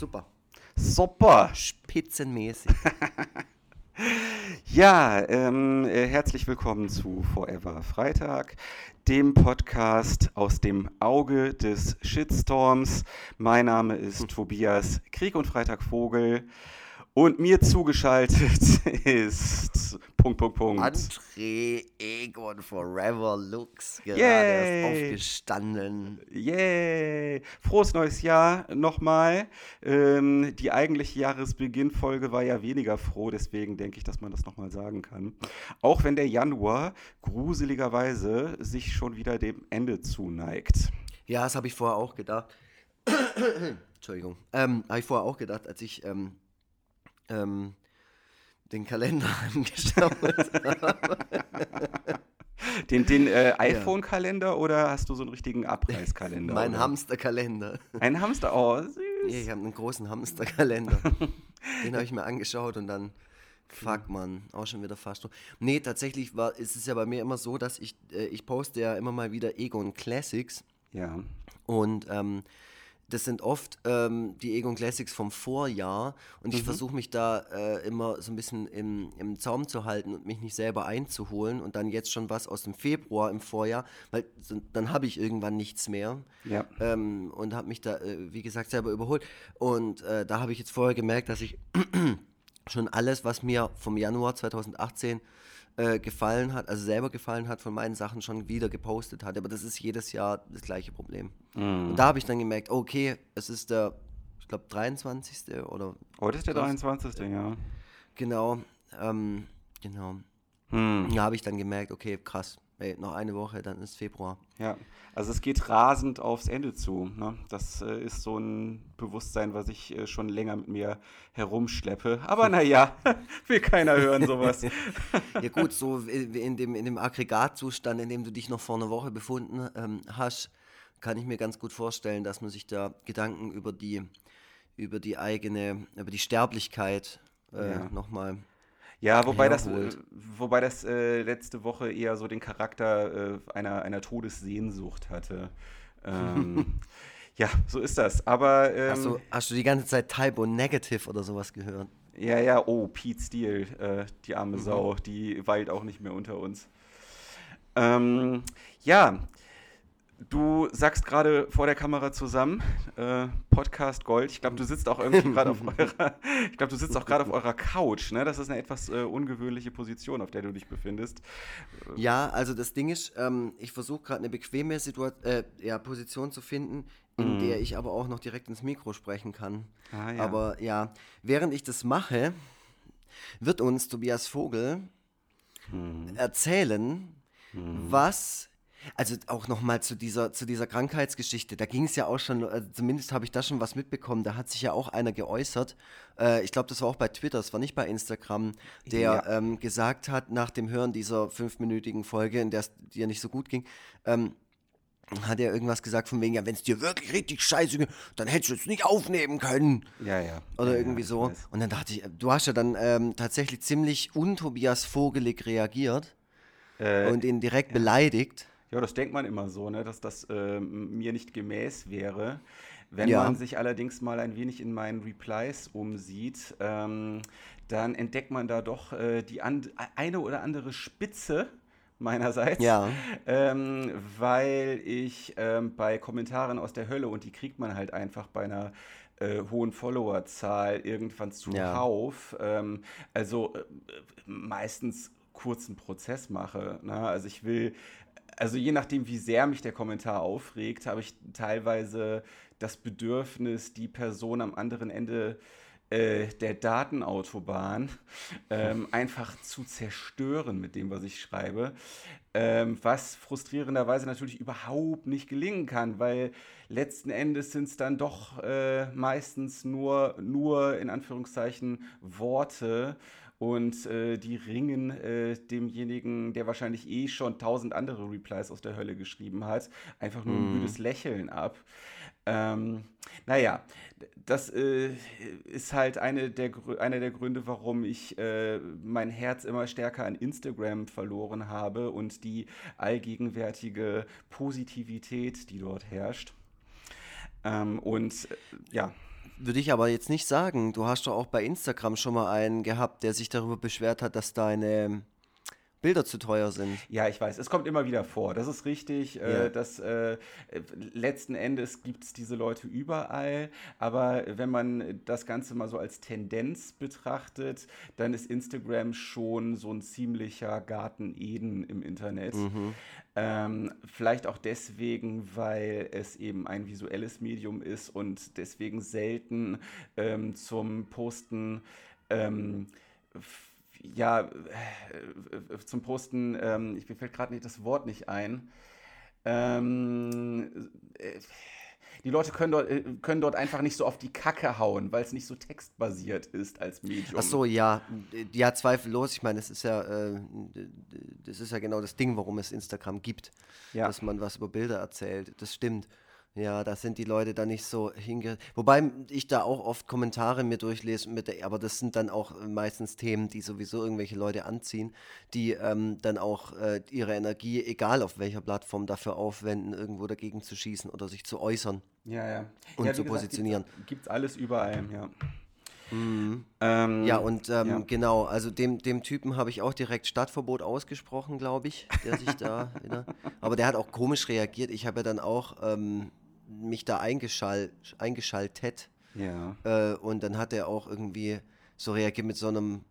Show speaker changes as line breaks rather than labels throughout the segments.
super.
Super.
Spitzenmäßig.
Ja, ähm, äh, herzlich willkommen zu Forever Freitag, dem Podcast aus dem Auge des Shitstorms. Mein Name ist Tobias Krieg und Freitag Vogel und mir zugeschaltet ist Punkt, Punkt, Punkt.
André Egon Forever Lux, gerade
Yay.
erst aufgestanden.
Yay! Frohes neues Jahr nochmal. Ähm, die eigentliche Jahresbeginnfolge war ja weniger froh, deswegen denke ich, dass man das nochmal sagen kann. Auch wenn der Januar gruseligerweise sich schon wieder dem Ende zuneigt.
Ja, das habe ich vorher auch gedacht. Entschuldigung. Ähm, habe ich vorher auch gedacht, als ich ähm, ähm, den Kalender angeschaut habe.
Den, den äh, iPhone-Kalender oder hast du so einen richtigen Abreißkalender?
mein? Hamsterkalender.
Ein Hamster, oh, süß.
Ja, ich habe einen großen Hamsterkalender. Den habe ich mir angeschaut und dann, fuck man, auch schon wieder fast. Nee, tatsächlich war, ist es ja bei mir immer so, dass ich, äh, ich poste ja immer mal wieder Egon Classics
Ja.
und ähm, das sind oft ähm, die Egon Classics vom Vorjahr und ich versuche mich da äh, immer so ein bisschen im, im Zaum zu halten und mich nicht selber einzuholen und dann jetzt schon was aus dem Februar im Vorjahr, weil so, dann habe ich irgendwann nichts mehr
Ja.
ähm, und habe mich da, äh, wie gesagt, selber überholt. Und äh, da habe ich jetzt vorher gemerkt, dass ich schon alles, was mir vom Januar 2018 äh, gefallen hat, also selber gefallen hat, von meinen Sachen schon wieder gepostet hatte. Aber das ist jedes Jahr das gleiche Problem. Und da habe ich dann gemerkt, okay, es ist der, ich glaube, 23. oder
Heute ist der 23. Ja.
genau, ähm, genau.
Hm.
Da habe ich dann gemerkt, okay, krass, ey, noch eine Woche, dann ist Februar.
Ja, also es geht rasend aufs Ende zu. Ne? Das äh, ist so ein Bewusstsein, was ich äh, schon länger mit mir herumschleppe. Aber naja, will keiner hören sowas.
Ja gut, so in dem, in dem Aggregatzustand, in dem du dich noch vor einer Woche befunden ähm, hast, kann ich mir ganz gut vorstellen, dass man sich da Gedanken über die, über die eigene, über die Sterblichkeit äh,
Ja.
nochmal.
Ja, wobei das, äh,
Herholt.
wobei das äh, letzte Woche eher so den Charakter äh, einer, einer Todessehnsucht hatte. Ähm, ja, so ist das. Aber ähm,
Hast, du, hast du die ganze Zeit Typo Negative oder sowas gehört?
ja, ja, oh, Pete Steele, äh, die arme
Mhm.
Sau, die weilt auch nicht mehr unter uns. Ähm, ja, du sagst gerade vor der Kamera zusammen, äh, Podcast Gold. Ich glaube, du sitzt auch irgendwie gerade auf eurer, ich glaube, du sitzt auch gerade auf eurer Couch, ne? Das ist eine etwas äh, ungewöhnliche Position, auf der du dich befindest.
Ja, also das Ding ist, ähm, ich versuche gerade eine bequeme Situa äh, ja, Position zu finden, in der ich aber auch noch direkt ins Mikro sprechen kann.
Ah, ja.
Aber ja, während ich das mache, wird uns Tobias Vogel erzählen, was. Also auch nochmal zu dieser, zu dieser Krankheitsgeschichte, da ging es ja auch schon, äh, zumindest habe ich da schon was mitbekommen, da hat sich ja auch einer geäußert, äh, ich glaube, das war auch bei Twitter, das war nicht bei Instagram, der
Ja.
ähm, gesagt hat, nach dem Hören dieser fünfminütigen Folge, in der es dir nicht so gut ging, ähm, hat er irgendwas gesagt von wegen, ja, wenn es dir wirklich richtig scheiße ging, dann hättest du es nicht aufnehmen können.
Ja, ja.
Oder
ja,
irgendwie
ja,
so. Und dann dachte ich, du hast ja dann ähm, tatsächlich ziemlich untobias vogelig reagiert
Äh,
und ihn direkt beleidigt.
Ja, das denkt man immer so, ne, dass das ähm, mir nicht gemäß wäre. Wenn
Ja.
man sich allerdings mal ein wenig in meinen Replies umsieht, ähm, dann entdeckt man da doch äh, die eine oder andere Spitze meinerseits.
Ja.
Ähm, weil ich ähm, bei Kommentaren aus der Hölle, und die kriegt man halt einfach bei einer äh, hohen Followerzahl irgendwann zuhauf, ähm, also äh, meistens kurzen Prozess mache. Ne? Also ich will, also je nachdem, wie sehr mich der Kommentar aufregt, habe ich teilweise das Bedürfnis, die Person am anderen Ende äh, der Datenautobahn ähm, einfach zu zerstören mit dem, was ich schreibe. Ähm, was frustrierenderweise natürlich überhaupt nicht gelingen kann, weil letzten Endes sind es dann doch äh, meistens nur, nur in Anführungszeichen Worte und äh, die ringen äh, demjenigen, der wahrscheinlich eh schon tausend andere Replies aus der Hölle geschrieben hat, einfach nur ein müdes Lächeln ab. Ähm, naja, das äh, ist halt eine der, einer der Gründe, warum ich äh, mein Herz immer stärker an Instagram verloren habe und die allgegenwärtige Positivität, die dort herrscht. Ähm, und äh, ja,
würde ich aber jetzt nicht sagen. Du hast doch auch bei Instagram schon mal einen gehabt, der sich darüber beschwert hat, dass deine Bilder zu teuer sind.
Ja, ich weiß, es kommt immer wieder vor. Das ist richtig. Äh, ja. Äh, dass, äh, letzten Endes gibt es diese Leute überall. Aber wenn man das Ganze mal so als Tendenz betrachtet, dann ist Instagram schon so ein ziemlicher Garten Eden im Internet. Mhm. Ähm, vielleicht auch deswegen, weil es eben ein visuelles Medium ist und deswegen selten ähm, zum Posten ähm, ja, äh, zum Posten, ähm, ich, mir fällt gerade nicht das Wort nicht ein. Ähm, äh, die Leute können dort, äh, können dort einfach nicht so auf die Kacke hauen, weil es nicht so textbasiert ist als Medium.
Ach so, ja. Ja, zweifellos. Ich meine, das ist ja, äh, das ist ja genau das Ding, warum es Instagram gibt. Ja. Dass man was über Bilder erzählt. Das stimmt. Ja, da sind die Leute dann nicht so hinge... Wobei ich da auch oft Kommentare mir durchlese, mit aber das sind dann auch meistens Themen, die sowieso irgendwelche Leute anziehen, die ähm, dann auch äh, ihre Energie, egal auf welcher Plattform, dafür aufwenden, irgendwo dagegen zu schießen oder sich zu äußern.
Ja, ja.
Und
ja,
zu gesagt, positionieren.
Gibt es alles überall, ja.
Mhm. Ähm, ja, und ähm, ja. genau, also dem, dem Typen habe ich auch direkt Stadtverbot ausgesprochen, glaube ich, der sich da, aber der hat auch komisch reagiert. Ich habe ja dann auch ähm, mich da eingeschall, eingeschaltet.
Ja.
Äh, und dann hat er auch irgendwie so reagiert mit so einem,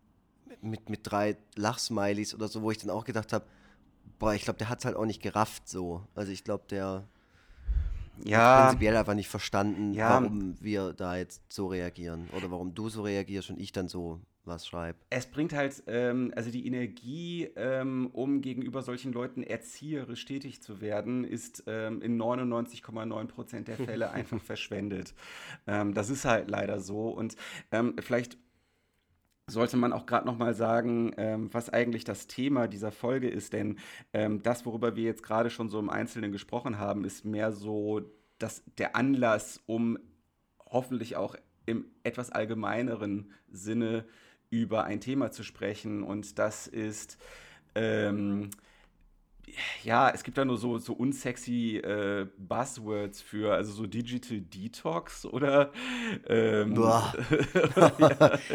mit, mit drei Lachsmilies oder so, wo ich dann auch gedacht habe, boah, ich glaube, der hat es halt auch nicht gerafft so. Also ich glaube, der ja. hat prinzipiell einfach nicht verstanden, ja. warum wir da jetzt so reagieren oder warum du so reagierst und ich dann so was schreibt.
Es bringt halt, ähm, also die Energie, ähm, um gegenüber solchen Leuten erzieherisch tätig zu werden, ist ähm, in 99,9 Prozent der Fälle einfach verschwendet. Ähm, das ist halt leider so. Und ähm, vielleicht sollte man auch gerade noch mal sagen, ähm, was eigentlich das Thema dieser Folge ist, denn das, worüber wir jetzt gerade schon so im Einzelnen gesprochen haben, ist mehr so das, der Anlass, um hoffentlich auch im etwas allgemeineren Sinne über ein Thema zu sprechen. Und das ist ähm, ja, es gibt da nur so, so unsexy äh, Buzzwords für, also so Digital Detox oder. Ähm,
Boah.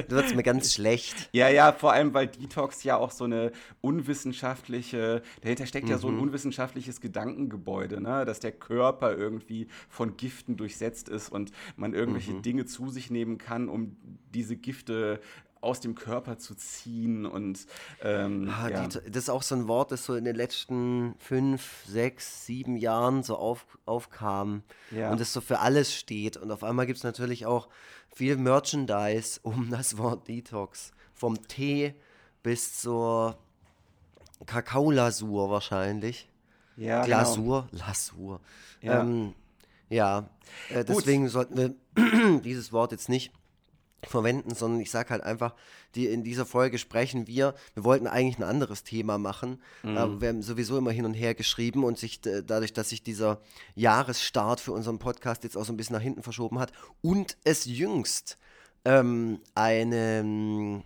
Du wirst mir ganz schlecht.
Ja, ja, vor allem, weil Detox ja auch so eine unwissenschaftliche, dahinter steckt mhm. ja so ein mhm. unwissenschaftliches Gedankengebäude, ne? dass der Körper irgendwie von Giften durchsetzt ist und man irgendwelche mhm. Dinge zu sich nehmen kann, um diese Gifte aus dem Körper zu ziehen und ähm,
ah, ja. die, das ist auch so ein Wort, das so in den letzten fünf, sechs, sieben Jahren so auf, aufkam ja. und das so für alles steht und auf einmal gibt es natürlich auch viel Merchandise um das Wort Detox, vom Tee bis zur Kakaolasur wahrscheinlich.
Ja, genau.
Glasur, genau. Lasur. Ja, ähm, ja. Äh, deswegen sollten wir dieses Wort jetzt nicht verwenden, sondern ich sage halt einfach, die, in dieser Folge sprechen wir, wir wollten eigentlich ein anderes Thema machen, mhm. aber wir haben sowieso immer hin und her geschrieben und sich dadurch, dass sich dieser Jahresstart für unseren Podcast jetzt auch so ein bisschen nach hinten verschoben hat und es jüngst ähm, eine,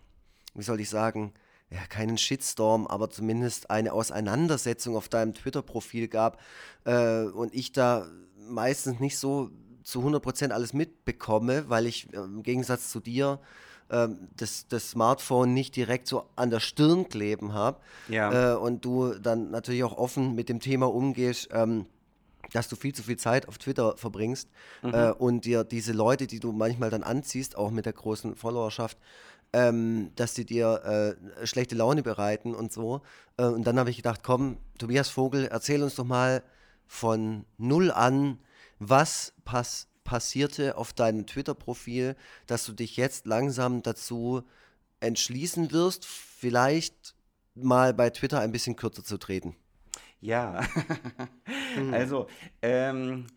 wie soll ich sagen, ja, keinen Shitstorm, aber zumindest eine Auseinandersetzung auf deinem Twitter-Profil gab äh, und ich da meistens nicht so zu 100% alles mitbekomme, weil ich äh, im Gegensatz zu dir äh, das, das Smartphone nicht direkt so an der Stirn kleben habe
ja.
äh, und du dann natürlich auch offen mit dem Thema umgehst, ähm, dass du viel zu viel Zeit auf Twitter verbringst mhm. äh, und dir diese Leute, die du manchmal dann anziehst, auch mit der großen Followerschaft, ähm, dass sie dir äh, schlechte Laune bereiten und so. Äh, und dann habe ich gedacht, komm, Tobias Vogel, erzähl uns doch mal von null an, was pass passierte auf deinem Twitter-Profil, dass du dich jetzt langsam dazu entschließen wirst, vielleicht mal bei Twitter ein bisschen kürzer zu treten?
Ja, also ähm,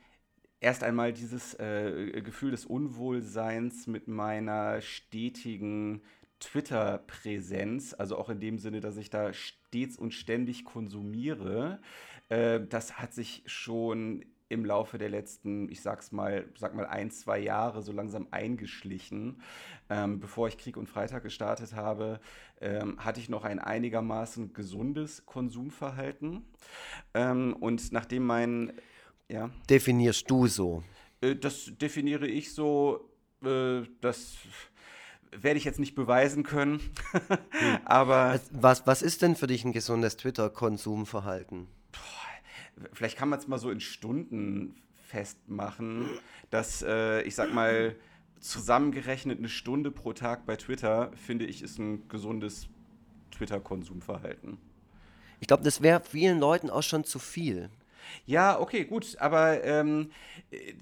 erst einmal dieses äh, Gefühl des Unwohlseins mit meiner stetigen Twitter-Präsenz, also auch in dem Sinne, dass ich da stets und ständig konsumiere, äh, das hat sich schon im Laufe der letzten, ich sag's mal, sag mal ein, zwei Jahre so langsam eingeschlichen. Ähm, bevor ich Krieg und Freitag gestartet habe, ähm, hatte ich noch ein einigermaßen gesundes Konsumverhalten. Ähm, und nachdem mein, ja.
Definierst du so?
Äh, das definiere ich so äh, das werde ich jetzt nicht beweisen können. hm. Aber.
Was, was ist denn für dich ein gesundes Twitter-Konsumverhalten?
Vielleicht kann man es mal so in Stunden festmachen, dass äh, ich sag mal, zusammengerechnet eine Stunde pro Tag bei Twitter, finde ich, ist ein gesundes Twitter-Konsumverhalten.
Ich glaube, das wäre vielen Leuten auch schon zu viel.
Ja, okay, gut, aber ähm, äh,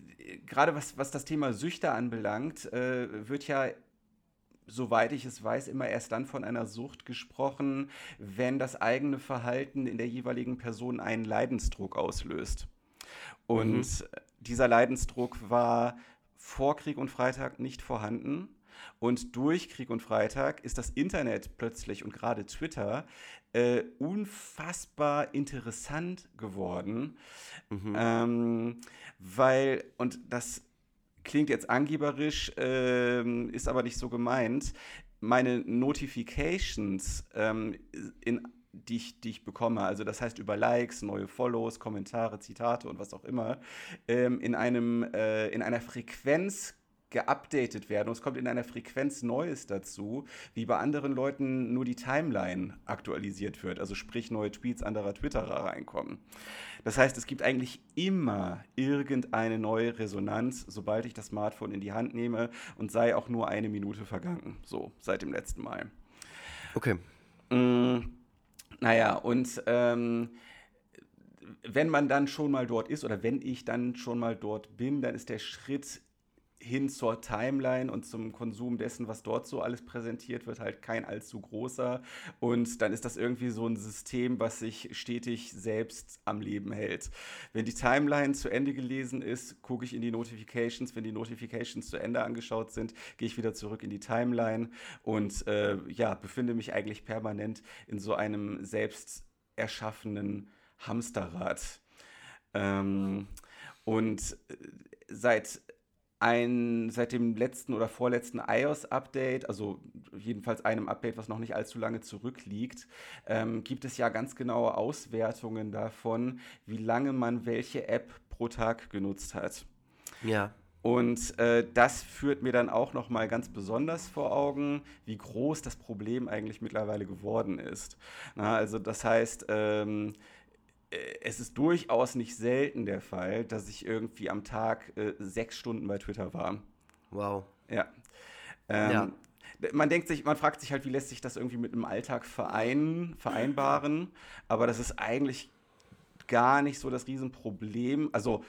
gerade was, was das Thema Süchte anbelangt, äh, wird ja soweit ich es weiß, immer erst dann von einer Sucht gesprochen, wenn das eigene Verhalten in der jeweiligen Person einen Leidensdruck auslöst. Und mhm. dieser Leidensdruck war vor Krieg und Freitag nicht vorhanden. Und durch Krieg und Freitag ist das Internet plötzlich und gerade Twitter äh, unfassbar interessant geworden. Mhm. Ähm, weil, und das klingt jetzt angeberisch, ähm, ist aber nicht so gemeint. Meine Notifications ähm, in die ich, die ich bekomme, also das heißt über Likes, neue Follows, Kommentare, Zitate und was auch immer, ähm, in, einem, äh, in einer Frequenz geupdatet werden und es kommt in einer Frequenz Neues dazu, wie bei anderen Leuten nur die Timeline aktualisiert wird, also sprich neue Tweets anderer Twitterer reinkommen. Das heißt, es gibt eigentlich immer irgendeine neue Resonanz, sobald ich das Smartphone in die Hand nehme und sei auch nur eine Minute vergangen, so seit dem letzten Mal.
Okay.
Mm, naja, und ähm, wenn man dann schon mal dort ist oder wenn ich dann schon mal dort bin, dann ist der Schritt hin zur Timeline und zum Konsum dessen, was dort so alles präsentiert wird, halt kein allzu großer. Und dann ist das irgendwie so ein System, was sich stetig selbst am Leben hält. Wenn die Timeline zu Ende gelesen ist, gucke ich in die Notifications. Wenn die Notifications zu Ende angeschaut sind, gehe ich wieder zurück in die Timeline und äh, ja, befinde mich eigentlich permanent in so einem selbst erschaffenen Hamsterrad. Ähm, und äh, seit ein, seit dem letzten oder vorletzten iOS-Update, also jedenfalls einem Update, was noch nicht allzu lange zurückliegt, ähm, gibt es ja ganz genaue Auswertungen davon, wie lange man welche App pro Tag genutzt hat.
Ja.
Und äh, das führt mir dann auch noch mal ganz besonders vor Augen, wie groß das Problem eigentlich mittlerweile geworden ist. Na, also das heißt, ähm, äh, es ist durchaus nicht selten der Fall, dass ich irgendwie am Tag äh, sechs Stunden bei Twitter war.
Wow.
Ja. Ähm, ja. Man denkt sich, man fragt sich halt, wie lässt sich das irgendwie mit einem Alltag verein, vereinbaren? Aber das ist eigentlich gar nicht so das Riesenproblem. Also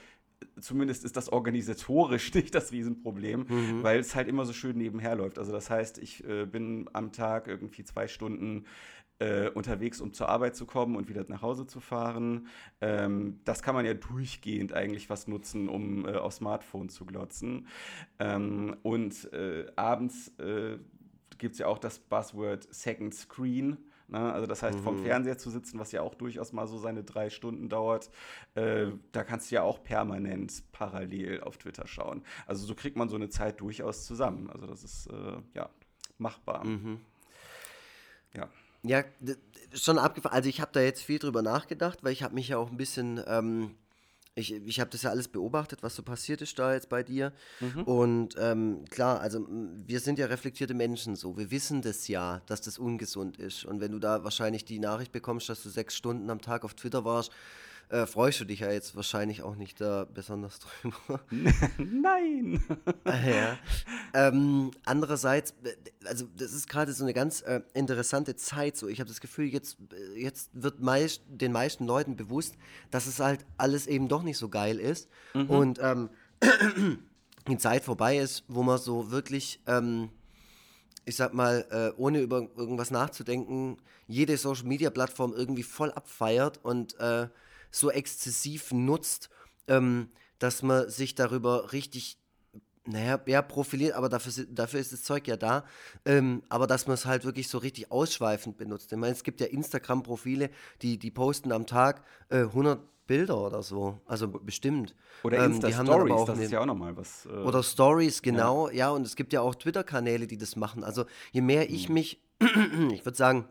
zumindest ist das organisatorisch nicht das Riesenproblem, mhm. weil es halt immer so schön nebenher läuft. Also das heißt, ich äh, bin am Tag irgendwie zwei Stunden äh, unterwegs, um zur Arbeit zu kommen und wieder nach Hause zu fahren. Ähm, das kann man ja durchgehend eigentlich was nutzen, um äh, aufs Smartphone zu glotzen. Ähm, und äh, abends äh, gibt es ja auch das Buzzword Second Screen. Ne? Also das heißt, mhm. vom Fernseher zu sitzen, was ja auch durchaus mal so seine drei Stunden dauert, äh, da kannst du ja auch permanent parallel auf Twitter schauen. Also so kriegt man so eine Zeit durchaus zusammen. Also das ist äh, ja machbar.
Mhm. Ja. Schon abgefahren. Also ich habe da jetzt viel drüber nachgedacht, weil ich habe mich ja auch ein bisschen, ähm, ich, ich habe das ja alles beobachtet, was so passiert ist da jetzt bei dir. Mhm. Und ähm, klar, also wir sind ja reflektierte Menschen so. Wir wissen das ja, dass das ungesund ist. Und wenn du da wahrscheinlich die Nachricht bekommst, dass du sechs Stunden am Tag auf Twitter warst, äh, freust du dich ja jetzt wahrscheinlich auch nicht da besonders drüber.
Nein!
ja. Ähm, andererseits, also das ist gerade so eine ganz äh, interessante Zeit. So, ich habe das Gefühl, jetzt, jetzt wird meist, den meisten Leuten bewusst, dass es halt alles eben doch nicht so geil ist. Mhm. Und ähm, die Zeit vorbei ist, wo man so wirklich, ähm, ich sag mal, äh, ohne über irgendwas nachzudenken, jede Social Media Plattform irgendwie voll abfeiert und äh, so exzessiv nutzt, ähm, dass man sich darüber richtig, naja, ja, profiliert, aber dafür, dafür ist das Zeug ja da, ähm, aber dass man es halt wirklich so richtig ausschweifend benutzt. Ich meine, es gibt ja Instagram-Profile, die, die posten am Tag äh, 100 Bilder oder so, also bestimmt.
Oder ähm, Insta-Stories, das ist ja auch nochmal was.
Äh, oder Stories, genau, ja. ja, und es gibt ja auch Twitter-Kanäle, die das machen. Also je mehr ich mhm. mich, ich würde sagen,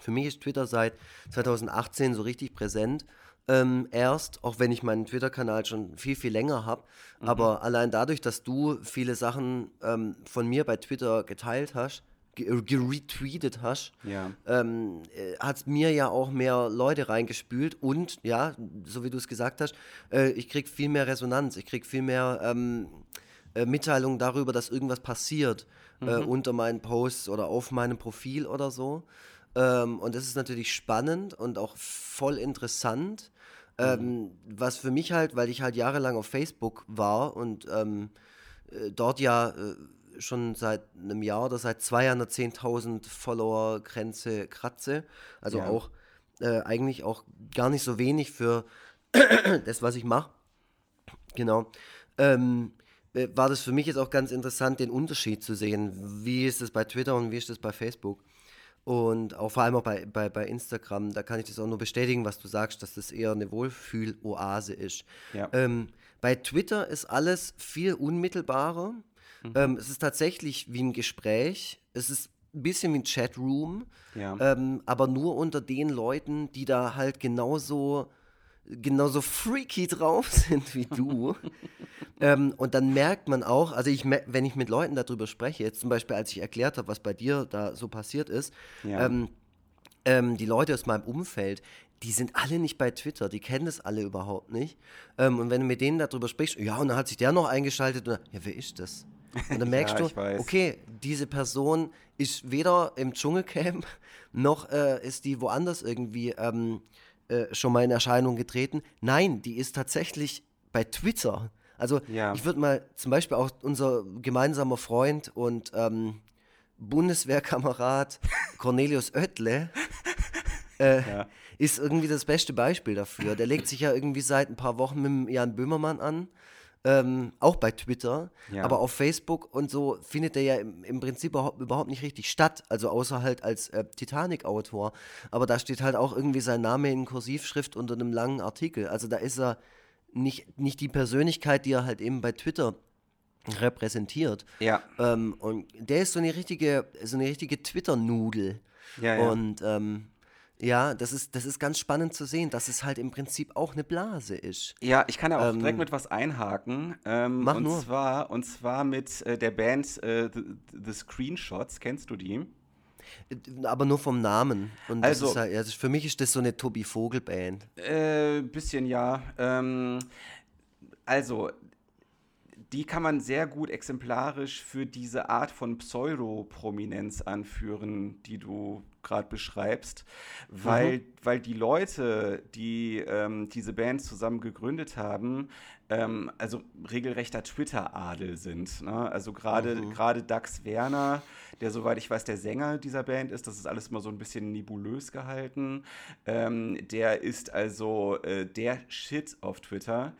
für mich ist Twitter seit 2018 so richtig präsent ähm, erst, auch wenn ich meinen Twitter-Kanal schon viel, viel länger habe. Mhm. Aber allein dadurch, dass du viele Sachen ähm, von mir bei Twitter geteilt hast, geretweetet hast, ja. ähm, äh, hat mir ja auch mehr Leute reingespült und ja, so wie du es gesagt hast, äh, ich kriege viel mehr Resonanz, ich kriege viel mehr ähm, äh, Mitteilungen darüber, dass irgendwas passiert äh, mhm. unter meinen Posts oder auf meinem Profil oder so. Ähm, und das ist natürlich spannend und auch voll interessant. Ähm, mhm. was für mich halt, weil ich halt jahrelang auf Facebook war und ähm, äh, dort ja äh, schon seit einem Jahr oder seit zwei Jahren eine 10.000 Follower-Grenze kratze. Also ja. auch äh, eigentlich auch gar nicht so wenig für das, was ich mache. Genau. Ähm, äh, war das für mich jetzt auch ganz interessant, den Unterschied zu sehen. Wie ist das bei Twitter und wie ist das bei Facebook? Und auch vor allem auch bei, bei, bei Instagram, da kann ich das auch nur bestätigen, was du sagst, dass das eher eine Wohlfühloase ist. Ja. Ähm, bei Twitter ist alles viel unmittelbarer. Mhm. Ähm, es ist tatsächlich wie ein Gespräch. Es ist ein bisschen wie ein Chatroom, ja. ähm, aber nur unter den Leuten, die da halt genauso, genauso freaky drauf sind wie du. ähm, und dann merkt man auch, also ich, wenn ich mit Leuten darüber spreche, jetzt zum Beispiel, als ich erklärt habe, was bei dir da so passiert ist, ja. ähm, ähm die Leute aus meinem Umfeld, die sind alle nicht bei Twitter, die kennen das alle überhaupt nicht. Ähm, und wenn du mit denen darüber sprichst, ja, und dann hat sich der noch eingeschaltet, und, ja, wer ist das? Und dann merkst ja, du, okay, diese Person ist weder im Dschungelcamp, noch äh, ist die woanders irgendwie ähm, äh, schon mal in Erscheinung getreten. Nein, die ist tatsächlich bei Twitter. Also ja. ich würde mal zum Beispiel auch unser gemeinsamer Freund und ähm, Bundeswehrkamerad Cornelius Oettle äh, ja. ist irgendwie das beste Beispiel dafür. Der legt sich ja irgendwie seit ein paar Wochen mit Jan Böhmermann an ähm, auch bei Twitter, ja. aber auf Facebook und so findet er ja im, im Prinzip überhaupt, überhaupt, nicht richtig statt, also außer halt als äh, Titanic-Autor. Aber da steht halt auch irgendwie sein Name in Kursivschrift unter einem langen Artikel. Also da ist er nicht, nicht die Persönlichkeit, die er halt eben bei Twitter repräsentiert. Ja. Ähm, und der ist so eine richtige, so eine richtige Twitter-Nudel. Ja, ja. Und ähm, ja, das ist, das ist ganz spannend zu sehen, dass es halt im Prinzip auch eine Blase ist.
Ja, ich kann da auch ähm, direkt mit was einhaken. Ähm, mach und nur. Zwar, und zwar mit äh, der Band äh, The, The, Screenshots. Kennst du die?
Äh, aber nur vom Namen. Und also, halt, also für mich ist das so eine Tobi Vogel Band.
Äh, bisschen ja. Ähm, also die kann man sehr gut exemplarisch für diese Art von Pseudoprominenz anführen, die du gerade beschreibst, weil, mhm. weil die Leute, die ähm, diese Band zusammen gegründet haben, ähm, also regelrechter Twitter-Adel sind. Ne? Also gerade mhm. Dax Werner, der soweit ich weiß der Sänger dieser Band ist, das ist alles immer so ein bisschen nebulös gehalten. Ähm, der ist also äh, der Shit auf Twitter.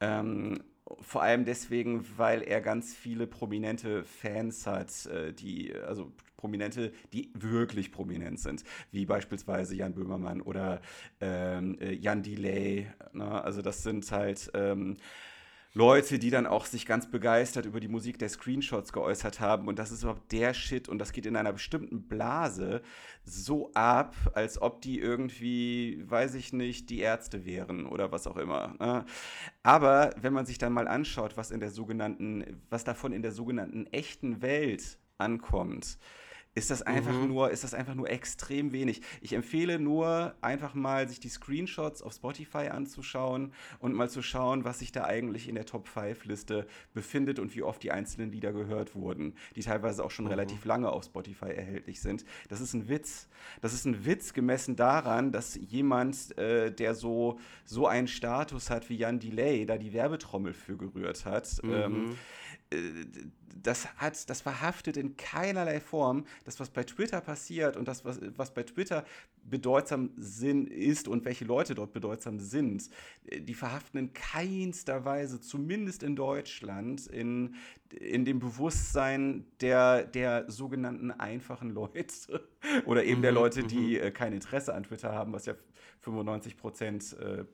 Ähm, vor allem deswegen, weil er ganz viele prominente Fans hat, äh, die, also Prominente, die wirklich prominent sind, wie beispielsweise Jan Böhmermann oder ähm, äh, Jan Delay. Ne? Also das sind halt ähm, Leute, die dann auch sich ganz begeistert über die Musik der Screenshots geäußert haben. Und das ist überhaupt der Shit. Und das geht in einer bestimmten Blase so ab, als ob die irgendwie, weiß ich nicht, die Ärzte wären oder was auch immer. Ne? Aber wenn man sich dann mal anschaut, was in der sogenannten, was davon in der sogenannten echten Welt ankommt, ist das einfach mhm. nur, ist das einfach nur extrem wenig. Ich empfehle nur, einfach mal sich die Screenshots auf Spotify anzuschauen und mal zu schauen, was sich da eigentlich in der Top 5 Liste befindet und wie oft die einzelnen Lieder gehört wurden, die teilweise auch schon mhm. relativ lange auf Spotify erhältlich sind. Das ist ein Witz. Das ist ein Witz gemessen daran, dass jemand, äh, der so, so einen Status hat wie Jan Delay, da die Werbetrommel für gerührt hat, ähm, mhm. ähm, das hat, das verhaftet in keinerlei Form das, was bei Twitter passiert und das, was, was bei Twitter bedeutsam Sinn ist und welche Leute dort bedeutsam sind. Die verhaften in keinster Weise, zumindest in Deutschland, in, in dem Bewusstsein der, der sogenannten einfachen Leute oder eben der mhm, Leute, die mhm. äh, kein Interesse an Twitter haben, was ja 95 Prozent äh,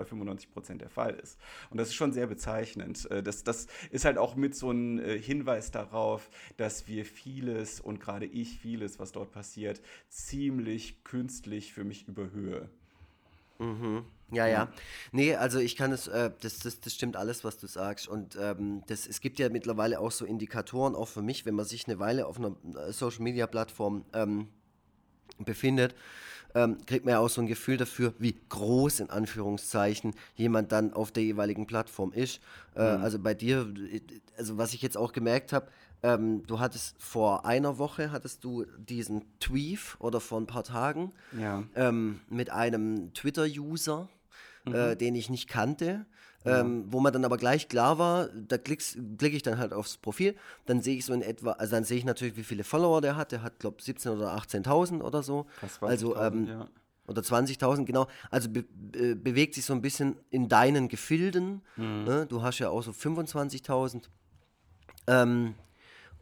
bei 95 Prozent der Fall ist. Und das ist schon sehr bezeichnend. Äh, das, das ist halt auch mit so ein äh, Hinweis darauf, dass wir vieles und gerade ich vieles, was dort passiert, ziemlich künstlich für mich überhöhe.
Mhm. Ja, ja. Nee, also ich kann es, äh, das, das, das stimmt alles, was du sagst. Und ähm, das, es gibt ja mittlerweile auch so Indikatoren, auch für mich, wenn man sich eine Weile auf einer äh, Social Media Plattform ähm, befindet, ähm, kriegt man ja auch so ein Gefühl dafür, wie groß in Anführungszeichen jemand dann auf der jeweiligen Plattform ist. Äh, mhm. Also bei dir, also was ich jetzt auch gemerkt habe, ähm, du hattest vor einer Woche hattest du diesen Tweet oder vor ein paar Tagen
ja.
ähm, mit einem Twitter-User, äh, mhm. äh, den ich nicht kannte. Ähm, wo man dann aber gleich klar war, da klicke ich dann halt aufs Profil, dann sehe ich so in etwa, also dann sehe ich natürlich, wie viele Follower der hat. Der hat, glaube ich, 17.000 oder 18.000 oder so. Also, ähm, ja. oder 20.000, genau. Also be be bewegt sich so ein bisschen in deinen Gefilden. Mhm. Ne? Du hast ja auch so 25.000. Ähm,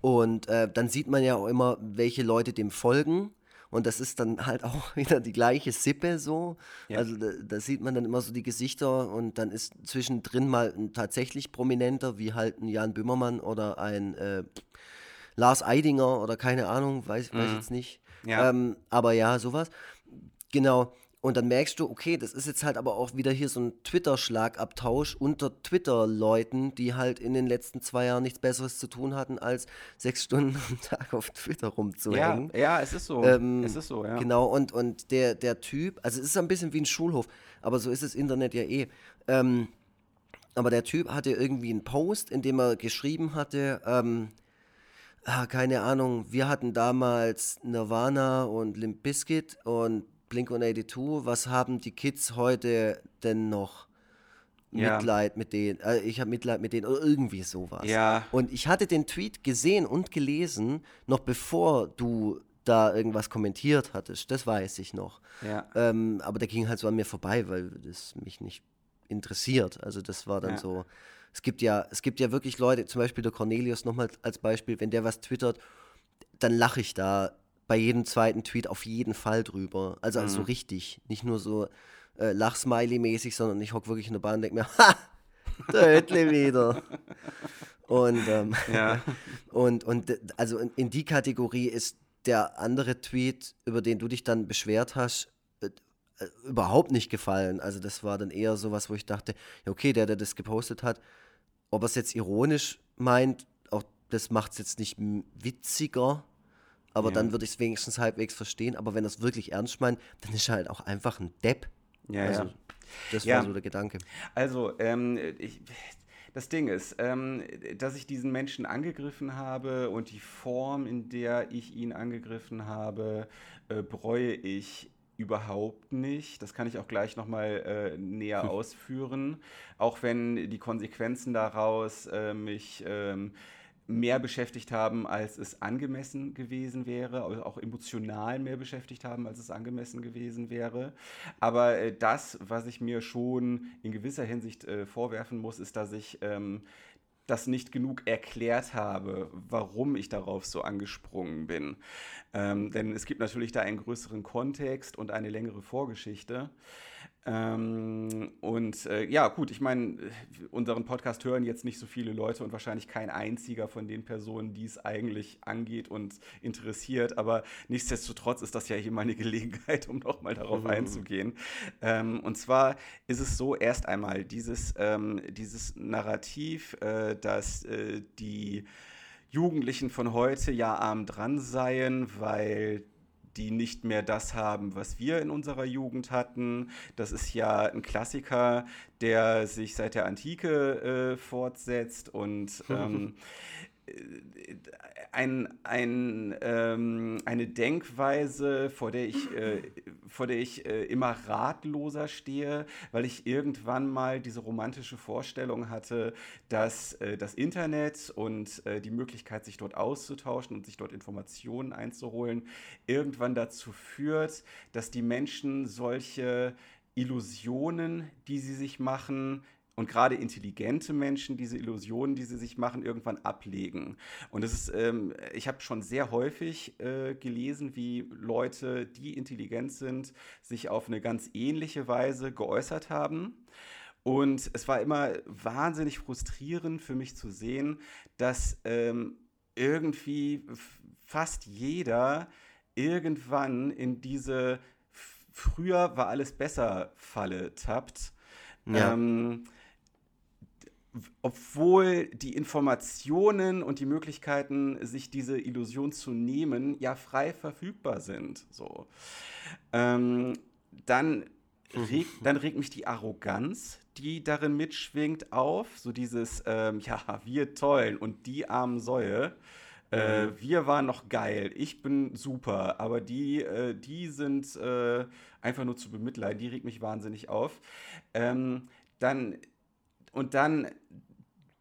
und äh, dann sieht man ja auch immer, welche Leute dem folgen. Und das ist dann halt auch wieder die gleiche Sippe so. Ja. Also da, da, sieht man dann immer so die Gesichter und dann ist zwischendrin mal ein tatsächlich prominenter, wie halt ein Jan Böhmermann oder ein äh, Lars Eidinger oder keine Ahnung, weiß, mhm. weiß jetzt nicht. Ja. Ähm, aber ja, sowas. Genau. Und dann merkst du, okay, das ist jetzt halt aber auch wieder hier so ein Twitter-Schlagabtausch unter Twitter-Leuten, die halt in den letzten zwei Jahren nichts Besseres zu tun hatten, als sechs Stunden am Tag auf Twitter rumzuhängen.
Ja, ja es ist so. Ähm, es ist so, ja.
Genau, und, und der, der Typ, also es ist ein bisschen wie ein Schulhof, aber so ist das Internet ja eh. Ähm, aber der Typ hatte irgendwie einen Post, in dem er geschrieben hatte, ähm, ah, keine Ahnung, wir hatten damals Nirvana und Limp Bizkit und Blink 182, was haben die Kids heute denn noch? Mitleid ja. mit denen, äh, ich habe Mitleid mit denen oder irgendwie sowas.
Ja.
Und ich hatte den Tweet gesehen und gelesen, noch bevor du da irgendwas kommentiert hattest. Das weiß ich noch.
Ja.
Ähm, aber der ging halt so an mir vorbei, weil das mich nicht interessiert. Also das war dann ja. so. Es gibt ja, es gibt ja wirklich Leute, zum Beispiel der Cornelius nochmal als Beispiel, wenn der was twittert, dann lache ich da bei jedem zweiten Tweet auf jeden Fall drüber. Also, also mhm. so richtig. Nicht nur so äh, Lachsmiley-mäßig, sondern ich hocke wirklich in der Bahn und denke mir, ha, der Höttle wieder. Und, ähm,
ja.
und, und also in, in, die Kategorie ist der andere Tweet, über den du dich dann beschwert hast, äh, äh, überhaupt nicht gefallen. Also das war dann eher sowas, wo ich dachte, ja okay, der, der das gepostet hat, ob er es jetzt ironisch meint, auch das macht es jetzt nicht witziger, aber ja. dann würde ich es wenigstens halbwegs verstehen. Aber wenn es wirklich ernst meint, dann ist er halt auch einfach ein Depp.
Ja, also, ja.
Das war so der Gedanke.
Also, ähm, ich, das Ding ist, ähm, dass ich diesen Menschen angegriffen habe und die Form, in der ich ihn angegriffen habe, äh, bereue ich überhaupt nicht. Das kann ich auch gleich nochmal äh, näher hm. ausführen. Auch wenn die Konsequenzen daraus äh, mich ähm, mehr beschäftigt haben, als es angemessen gewesen wäre, auch emotional mehr beschäftigt haben, als es angemessen gewesen wäre. Aber äh, das, was ich mir schon in gewisser Hinsicht äh, vorwerfen muss, ist, dass ich ähm, das nicht genug erklärt habe, warum ich darauf so angesprungen bin. Ähm, denn es gibt natürlich da einen größeren Kontext und eine längere Vorgeschichte. Ähm, und äh, ja, gut, ich meine, unseren Podcast hören jetzt nicht so viele Leute und wahrscheinlich kein einziger von den Personen, die es eigentlich angeht und interessiert. Aber nichtsdestotrotz ist das ja hier mal eine Gelegenheit, um nochmal darauf mhm. einzugehen. Ähm, und zwar ist es so, erst einmal dieses, ähm, dieses Narrativ, äh, dass äh, die Jugendlichen von heute ja arm dran seien, weil die nicht mehr das haben, was wir in unserer Jugend hatten. Das ist ja ein Klassiker, der sich seit der Antike äh, fortsetzt und ähm, ein, ein, ähm, eine Denkweise, vor der ich, äh, vor der ich äh, immer ratloser stehe, weil ich irgendwann mal diese romantische Vorstellung hatte, dass äh, das Internet und äh, die Möglichkeit, sich dort auszutauschen und sich dort Informationen einzuholen, irgendwann dazu führt, dass die Menschen solche Illusionen, die sie sich machen, und gerade intelligente Menschen diese Illusionen, die sie sich machen, irgendwann ablegen. Und es ist, ähm, ich habe schon sehr häufig äh, gelesen, wie Leute, die intelligent sind, sich auf eine ganz ähnliche Weise geäußert haben. Und es war immer wahnsinnig frustrierend für mich zu sehen, dass ähm, irgendwie fast jeder irgendwann in diese früher war alles besser Falle tappt. Ja. Ähm, obwohl die Informationen und die Möglichkeiten, sich diese Illusion zu nehmen, ja frei verfügbar sind. So. Ähm, dann, regt, dann regt mich die Arroganz, die darin mitschwingt, auf. So dieses, ähm, ja, wir tollen und die armen Säue. Äh, mhm. wir waren noch geil, ich bin super, aber die, äh, die sind äh, einfach nur zu bemitleiden, die regt mich wahnsinnig auf. Ähm, dann und dann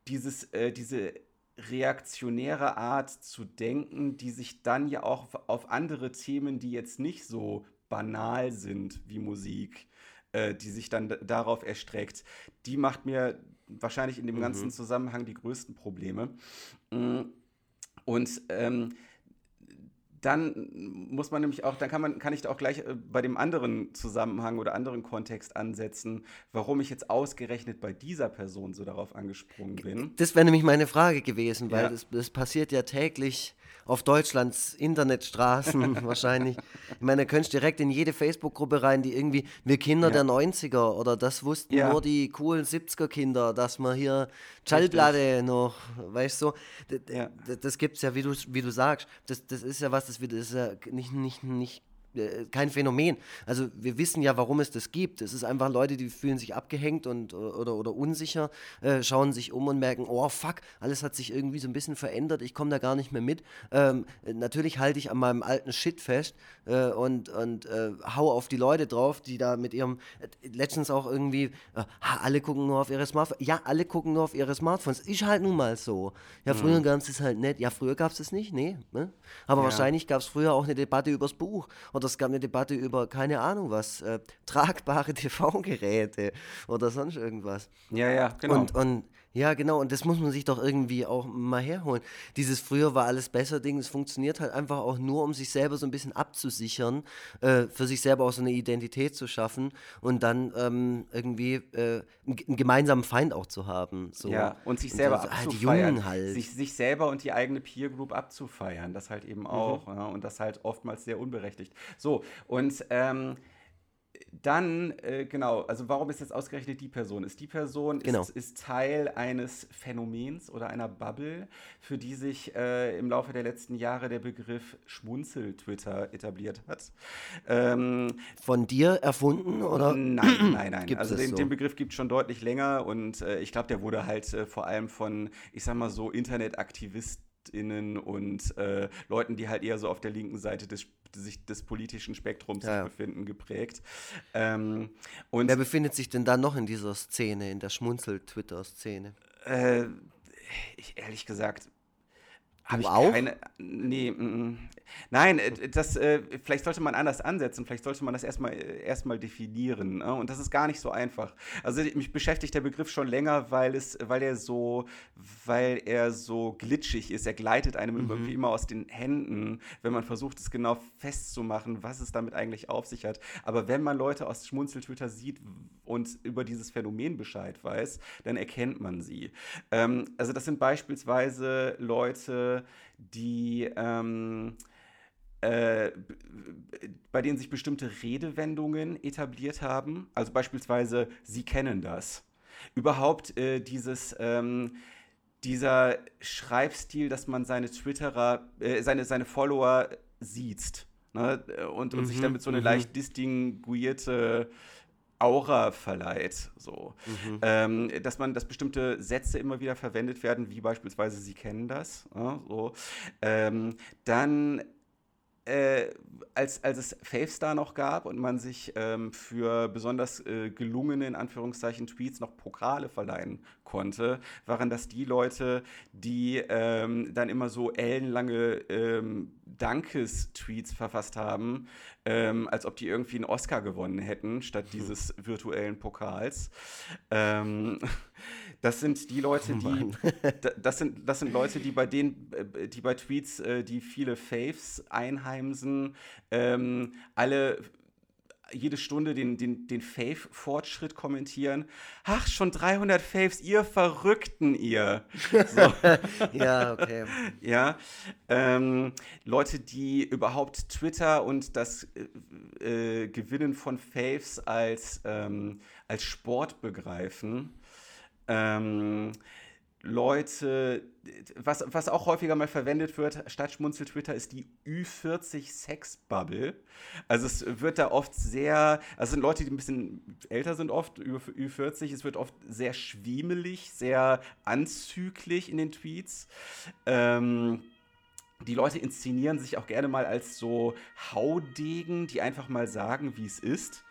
dieses, äh, diese reaktionäre Art zu denken, die sich dann ja auch auf andere Themen, die jetzt nicht so banal sind wie Musik, äh, die sich dann darauf erstreckt, die macht mir wahrscheinlich in dem mhm. ganzen Zusammenhang die größten Probleme. Mm, und ähm, dann muss man nämlich auch, dann kann man, kann ich da auch gleich äh, bei dem anderen Zusammenhang oder anderen Kontext ansetzen, warum ich jetzt ausgerechnet bei dieser Person so darauf angesprungen bin.
Das wäre nämlich meine Frage gewesen, weil ja. das, das passiert ja täglich auf Deutschlands Internetstraßen wahrscheinlich. Ich meine, da könntest du direkt in jede Facebook-Gruppe rein, die irgendwie, wir Kinder ja. der 90er oder das wussten ja. nur die coolen 70er-Kinder, dass man hier Schallplatte noch, weißt du, so, ja. das gibt es ja, wie du, wie du sagst, das, das ist ja was, das, das ist ja nicht, nicht, nicht kein Phänomen. Also wir wissen ja, warum es das gibt. Es ist einfach Leute, die fühlen sich abgehängt und oder, oder unsicher, äh, schauen sich um und merken, oh fuck, alles hat sich irgendwie so ein bisschen verändert, ich komme da gar nicht mehr mit. Ähm, natürlich halte ich an meinem alten Shit fest äh, und, und äh, hau auf die Leute drauf, die da mit ihrem, äh, letztens auch irgendwie, äh, alle gucken nur auf ihre Smartphones. Ja, alle gucken nur auf ihre Smartphones. Ist halt nun mal so. Ja, früher mhm. gab es das halt nicht. Ja, früher gab es das nicht, nee. Ne? Aber ja. wahrscheinlich gab es früher auch eine Debatte übers Buch oder es gab eine Debatte über, keine Ahnung was, äh, tragbare TV-Geräte oder sonst irgendwas.
Ja, ja, genau.
Und, und ja, genau, und das muss man sich doch irgendwie auch mal herholen. Dieses früher war alles besser Ding, es funktioniert halt einfach auch nur, um sich selber so ein bisschen abzusichern, äh, für sich selber auch so eine Identität zu schaffen und dann ähm, irgendwie äh, einen, gemeinsamen Feind auch zu haben. So.
Ja, und sich selber und, abzufeiern. Die Jungen halt. Sich, sich selber und die eigene Peer Group abzufeiern, das halt eben mhm. auch. Mhm. Ja, und das halt oftmals sehr unberechtigt. So, und ähm, dann, äh, genau, also warum ist jetzt ausgerechnet die Person? Ist die Person genau. ist, ist, Teil eines Phänomens oder einer Bubble, für die sich äh, im Laufe der letzten Jahre der Begriff Schmunzel-Twitter etabliert hat?
Ähm, Von dir erfunden oder?
Nein, nein, nein. also den, so? den, Begriff gibt es schon deutlich länger und äh, ich glaube, der wurde halt äh, vor allem von, ich sag mal so, Internetaktivisten JournalistInnen und äh, Leuten, die halt eher so auf der linken Seite des, sich des politischen Spektrums ja, befinden, geprägt. Ähm,
und Wer befindet sich denn da noch in dieser Szene, in der Schmunzel-Twitter-Szene?
Äh, ich, ehrlich gesagt,
habe ich auch?
keine. Nee, mm, mm. Nein, äh, das, äh, vielleicht sollte man anders ansetzen, vielleicht sollte man das erstmal äh, erstmal definieren. Ne? Und das ist gar nicht so einfach. Also mich beschäftigt der Begriff schon länger, weil es, weil er so, weil er so glitschig ist. Er gleitet einem mhm. irgendwie immer aus den Händen, wenn man versucht, es genau festzumachen, was es damit eigentlich auf sich hat. Aber wenn man Leute aus Schmunzeltwitter sieht und über dieses Phänomen Bescheid weiß, dann erkennt man sie. Ähm, also das sind beispielsweise Leute, die ähm, äh, bei denen sich bestimmte Redewendungen etabliert haben. Also beispielsweise, Sie kennen das. Überhaupt äh, dieses, ähm, dieser Schreibstil, dass man seine Twitterer, äh, seine, seine Follower sieht. Ne? Und, und mhm, sich damit so eine mhm. leicht distinguierte Aura verleiht. So. Mhm. Ähm, dass man, dass bestimmte Sätze immer wieder verwendet werden, wie beispielsweise Sie kennen das. Ja, so. Ähm, dann äh, als, als es Favestar noch gab und man sich ähm, für besonders äh, gelungene, in Anführungszeichen, Tweets noch Pokale verleihen konnte, waren das die Leute, die ähm, dann immer so ellenlange ähm, Dankes-Tweets verfasst haben, ähm, als ob die irgendwie einen Oscar gewonnen hätten, statt hm. dieses virtuellen Pokals. Das sind die Leute, oh die, das sind, das sind Leute, die bei denen, äh, die bei Tweets, äh, die viele Faves einheimsen, ähm, alle jede Stunde den, den, den Fave-Fortschritt kommentieren. Ach, schon 300 Faves, ihr Verrückten, ihr. So.
ja, okay.
Ja, ähm, Leute, die überhaupt Twitter und das äh, äh, Gewinnen von Faves als, ähm, als Sport begreifen. Ähm, Leute, was, was auch häufiger mal verwendet wird, statt Schmunzel-Twitter, ist die Ü40-Sex-Bubble. Also es wird da oft sehr, also sind Leute, die ein bisschen älter sind oft, über Ü40, es wird oft sehr schwiemelig, sehr anzüglich in den Tweets. Ähm, die Leute inszenieren sich auch gerne mal als so Haudegen, die einfach mal sagen, wie es ist.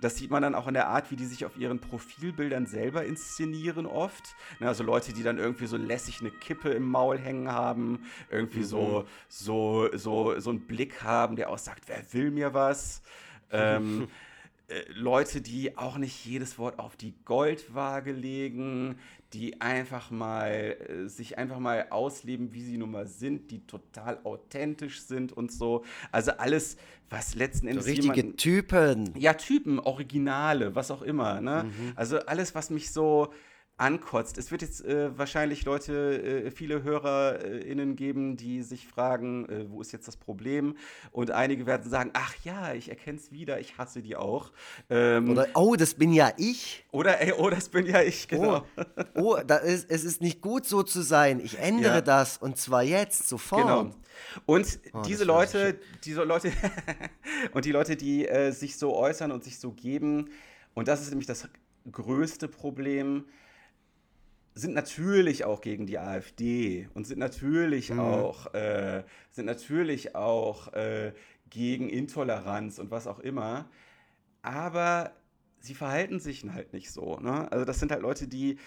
Das sieht man dann auch in der Art, wie die sich auf ihren Profilbildern selber inszenieren oft. Ne, also Leute, die dann irgendwie so lässig eine Kippe im Maul hängen haben, irgendwie mhm. so, so, so, so einen Blick haben, der auch sagt, wer will mir was? ähm, äh, Leute, die auch nicht jedes Wort auf die Goldwaage legen, die einfach mal äh, sich einfach mal ausleben, wie sie nun mal sind, die total authentisch sind und so. Also alles, was letzten Endes.
So richtige jemanden, Typen.
Ja, Typen, Originale, was auch immer. Ne? Mhm. Also alles, was mich so ankotzt. Es wird jetzt äh, wahrscheinlich Leute, äh, viele HörerInnen geben, die sich fragen, äh, wo ist jetzt das Problem? Und einige werden sagen, ach ja, ich erkenne es wieder, ich hasse die auch.
Ähm, oder, oh, das bin ja ich.
Oder, ey, oh, das bin ja ich, genau.
Oh, oh ist, es ist nicht gut so zu sein. Ich ändere ja. das und zwar jetzt, sofort. Genau.
Und oh, diese Leute, diese Leute und die Leute, die äh, sich so äußern und sich so geben, und das ist nämlich das größte Problem, sind natürlich auch gegen die AfD und sind natürlich mhm. auch, äh, sind natürlich auch äh, gegen Intoleranz und was auch immer. Aber sie verhalten sich halt nicht so. Ne? Also das sind halt Leute, die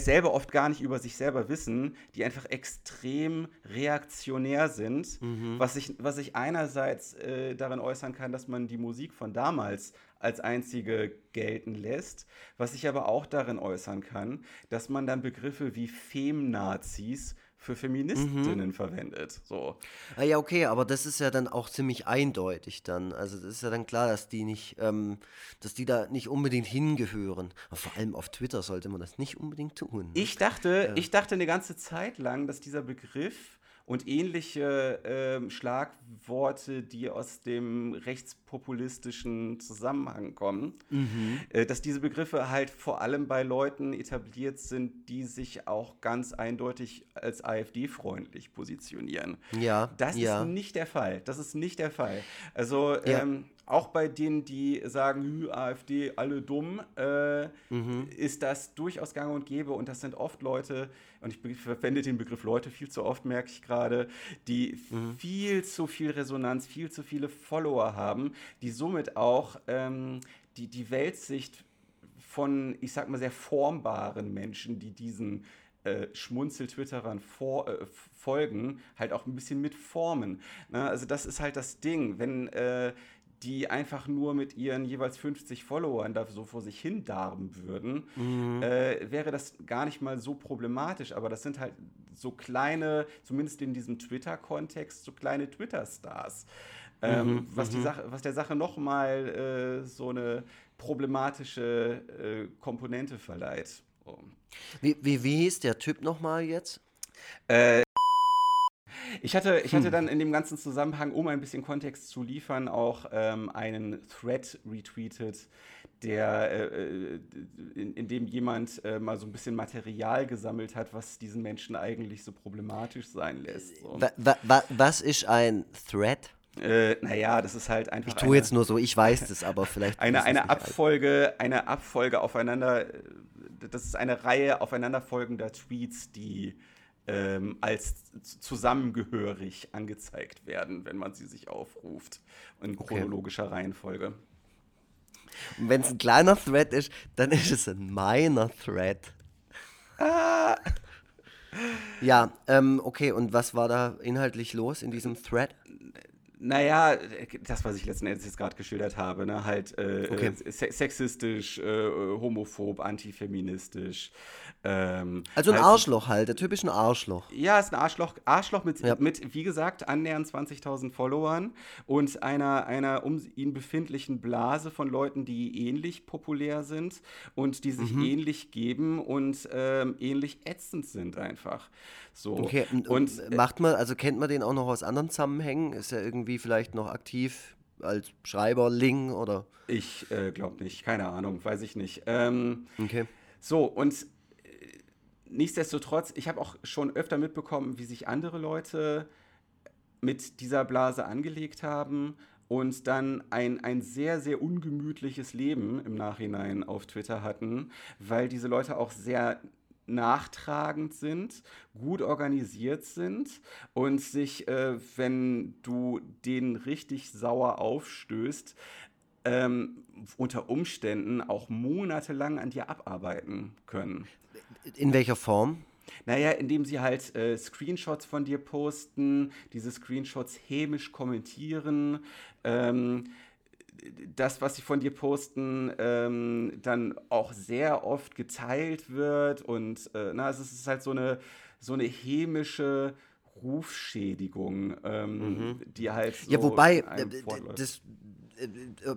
selber oft gar nicht über sich selber wissen, die einfach extrem reaktionär sind, mhm. was, sich, was sich einerseits äh, darin äußern kann, dass man die Musik von damals als einzige gelten lässt, was sich aber auch darin äußern kann, dass man dann Begriffe wie Femnazis für Feministinnen mhm. verwendet. So.
Ah ja, okay, aber das ist ja dann auch ziemlich eindeutig dann. Also das ist ja dann klar, dass die nicht, ähm, dass die da nicht unbedingt hingehören. Aber vor allem auf Twitter sollte man das nicht unbedingt tun.
Ich dachte, ja. ich dachte eine ganze Zeit lang, dass dieser Begriff und ähnliche äh, Schlagworte, die aus dem rechtspopulistischen Zusammenhang kommen, mhm. äh, dass diese Begriffe halt vor allem bei Leuten etabliert sind, die sich auch ganz eindeutig als AfD-freundlich positionieren.
Ja.
Das
ja.
ist nicht der Fall. Das ist nicht der Fall. Also ja. ähm, auch bei denen, die sagen, AfD, alle dumm, äh, mhm. ist das durchaus gang und gäbe. Und das sind oft Leute, und ich verwende den Begriff Leute viel zu oft, merke ich gerade, die mhm. viel zu viel Resonanz, viel zu viele Follower haben, die somit auch ähm, die, die Weltsicht von, ich sag mal, sehr formbaren Menschen, die diesen äh, Schmunzel-Twitterern äh, folgen, halt auch ein bisschen mitformen. Ne? Also das ist halt das Ding, wenn äh, die einfach nur mit ihren jeweils 50 Followern da so vor sich hin darben würden, mhm. äh, wäre das gar nicht mal so problematisch. Aber das sind halt so kleine, zumindest in diesem Twitter-Kontext, so kleine Twitter-Stars. Ähm, mhm, was, die mhm. Sache, was der Sache nochmal äh, so eine problematische äh, Komponente verleiht.
Oh. Wie, wie, wie hieß der Typ nochmal jetzt?
Äh, ich hatte, ich hatte hm. dann in dem ganzen Zusammenhang, um ein bisschen Kontext zu liefern, auch ähm, einen Thread retweetet, der, äh, äh, in, in, dem jemand äh, mal so ein bisschen Material gesammelt hat, was diesen Menschen eigentlich so problematisch sein lässt. So.
Wa, wa, was ist ein Thread?
Äh, naja, das ist halt einfach.
Ich tue eine, jetzt nur so, ich weiß das, aber vielleicht.
Eine, eine Abfolge, alt. eine Abfolge aufeinander, äh, das ist eine Reihe aufeinanderfolgender Tweets, die ähm, als zusammengehörig angezeigt werden, wenn man sie sich aufruft, in chronologischer okay. Reihenfolge.
Und wenn es ein kleiner Thread ist, dann ist es ein minor Thread. Ah. Ja, ähm, okay, und was war da inhaltlich los in diesem Thread?
Naja, das, was ich letzten Endes jetzt gerade geschildert habe, ne? halt äh, okay. sexistisch, äh, homophob, antifeministisch.
Ähm, also ein halt, Arschloch halt, der typische Arschloch.
Ja, ist ein Arschloch, Arschloch mit, ja. mit wie gesagt, annähernd 20.000 Followern und einer, einer um ihn befindlichen Blase von Leuten, die ähnlich populär sind und die sich mhm. ähnlich geben und ähm, ähnlich ätzend sind einfach. So.
Okay, und, und äh, macht man, also kennt man den auch noch aus anderen Zusammenhängen? Ist er irgendwie vielleicht noch aktiv als Schreiber, Ling oder?
Ich äh, glaube nicht, keine Ahnung, weiß ich nicht. Ähm,
okay.
So, und nichtsdestotrotz, ich habe auch schon öfter mitbekommen, wie sich andere Leute mit dieser Blase angelegt haben und dann ein, ein sehr, sehr ungemütliches Leben im Nachhinein auf Twitter hatten, weil diese Leute auch sehr nachtragend sind, gut organisiert sind und sich, äh, wenn du den richtig sauer aufstößt, ähm, unter Umständen auch monatelang an dir abarbeiten können.
In welcher Form?
Naja, indem sie halt äh, Screenshots von dir posten, diese Screenshots hämisch kommentieren, ähm, das, was sie von dir posten, ähm, dann auch sehr oft geteilt wird. Und äh, na, es ist halt so eine, so eine hämische Rufschädigung, ähm, mhm. die halt so
Ja, wobei, äh, das,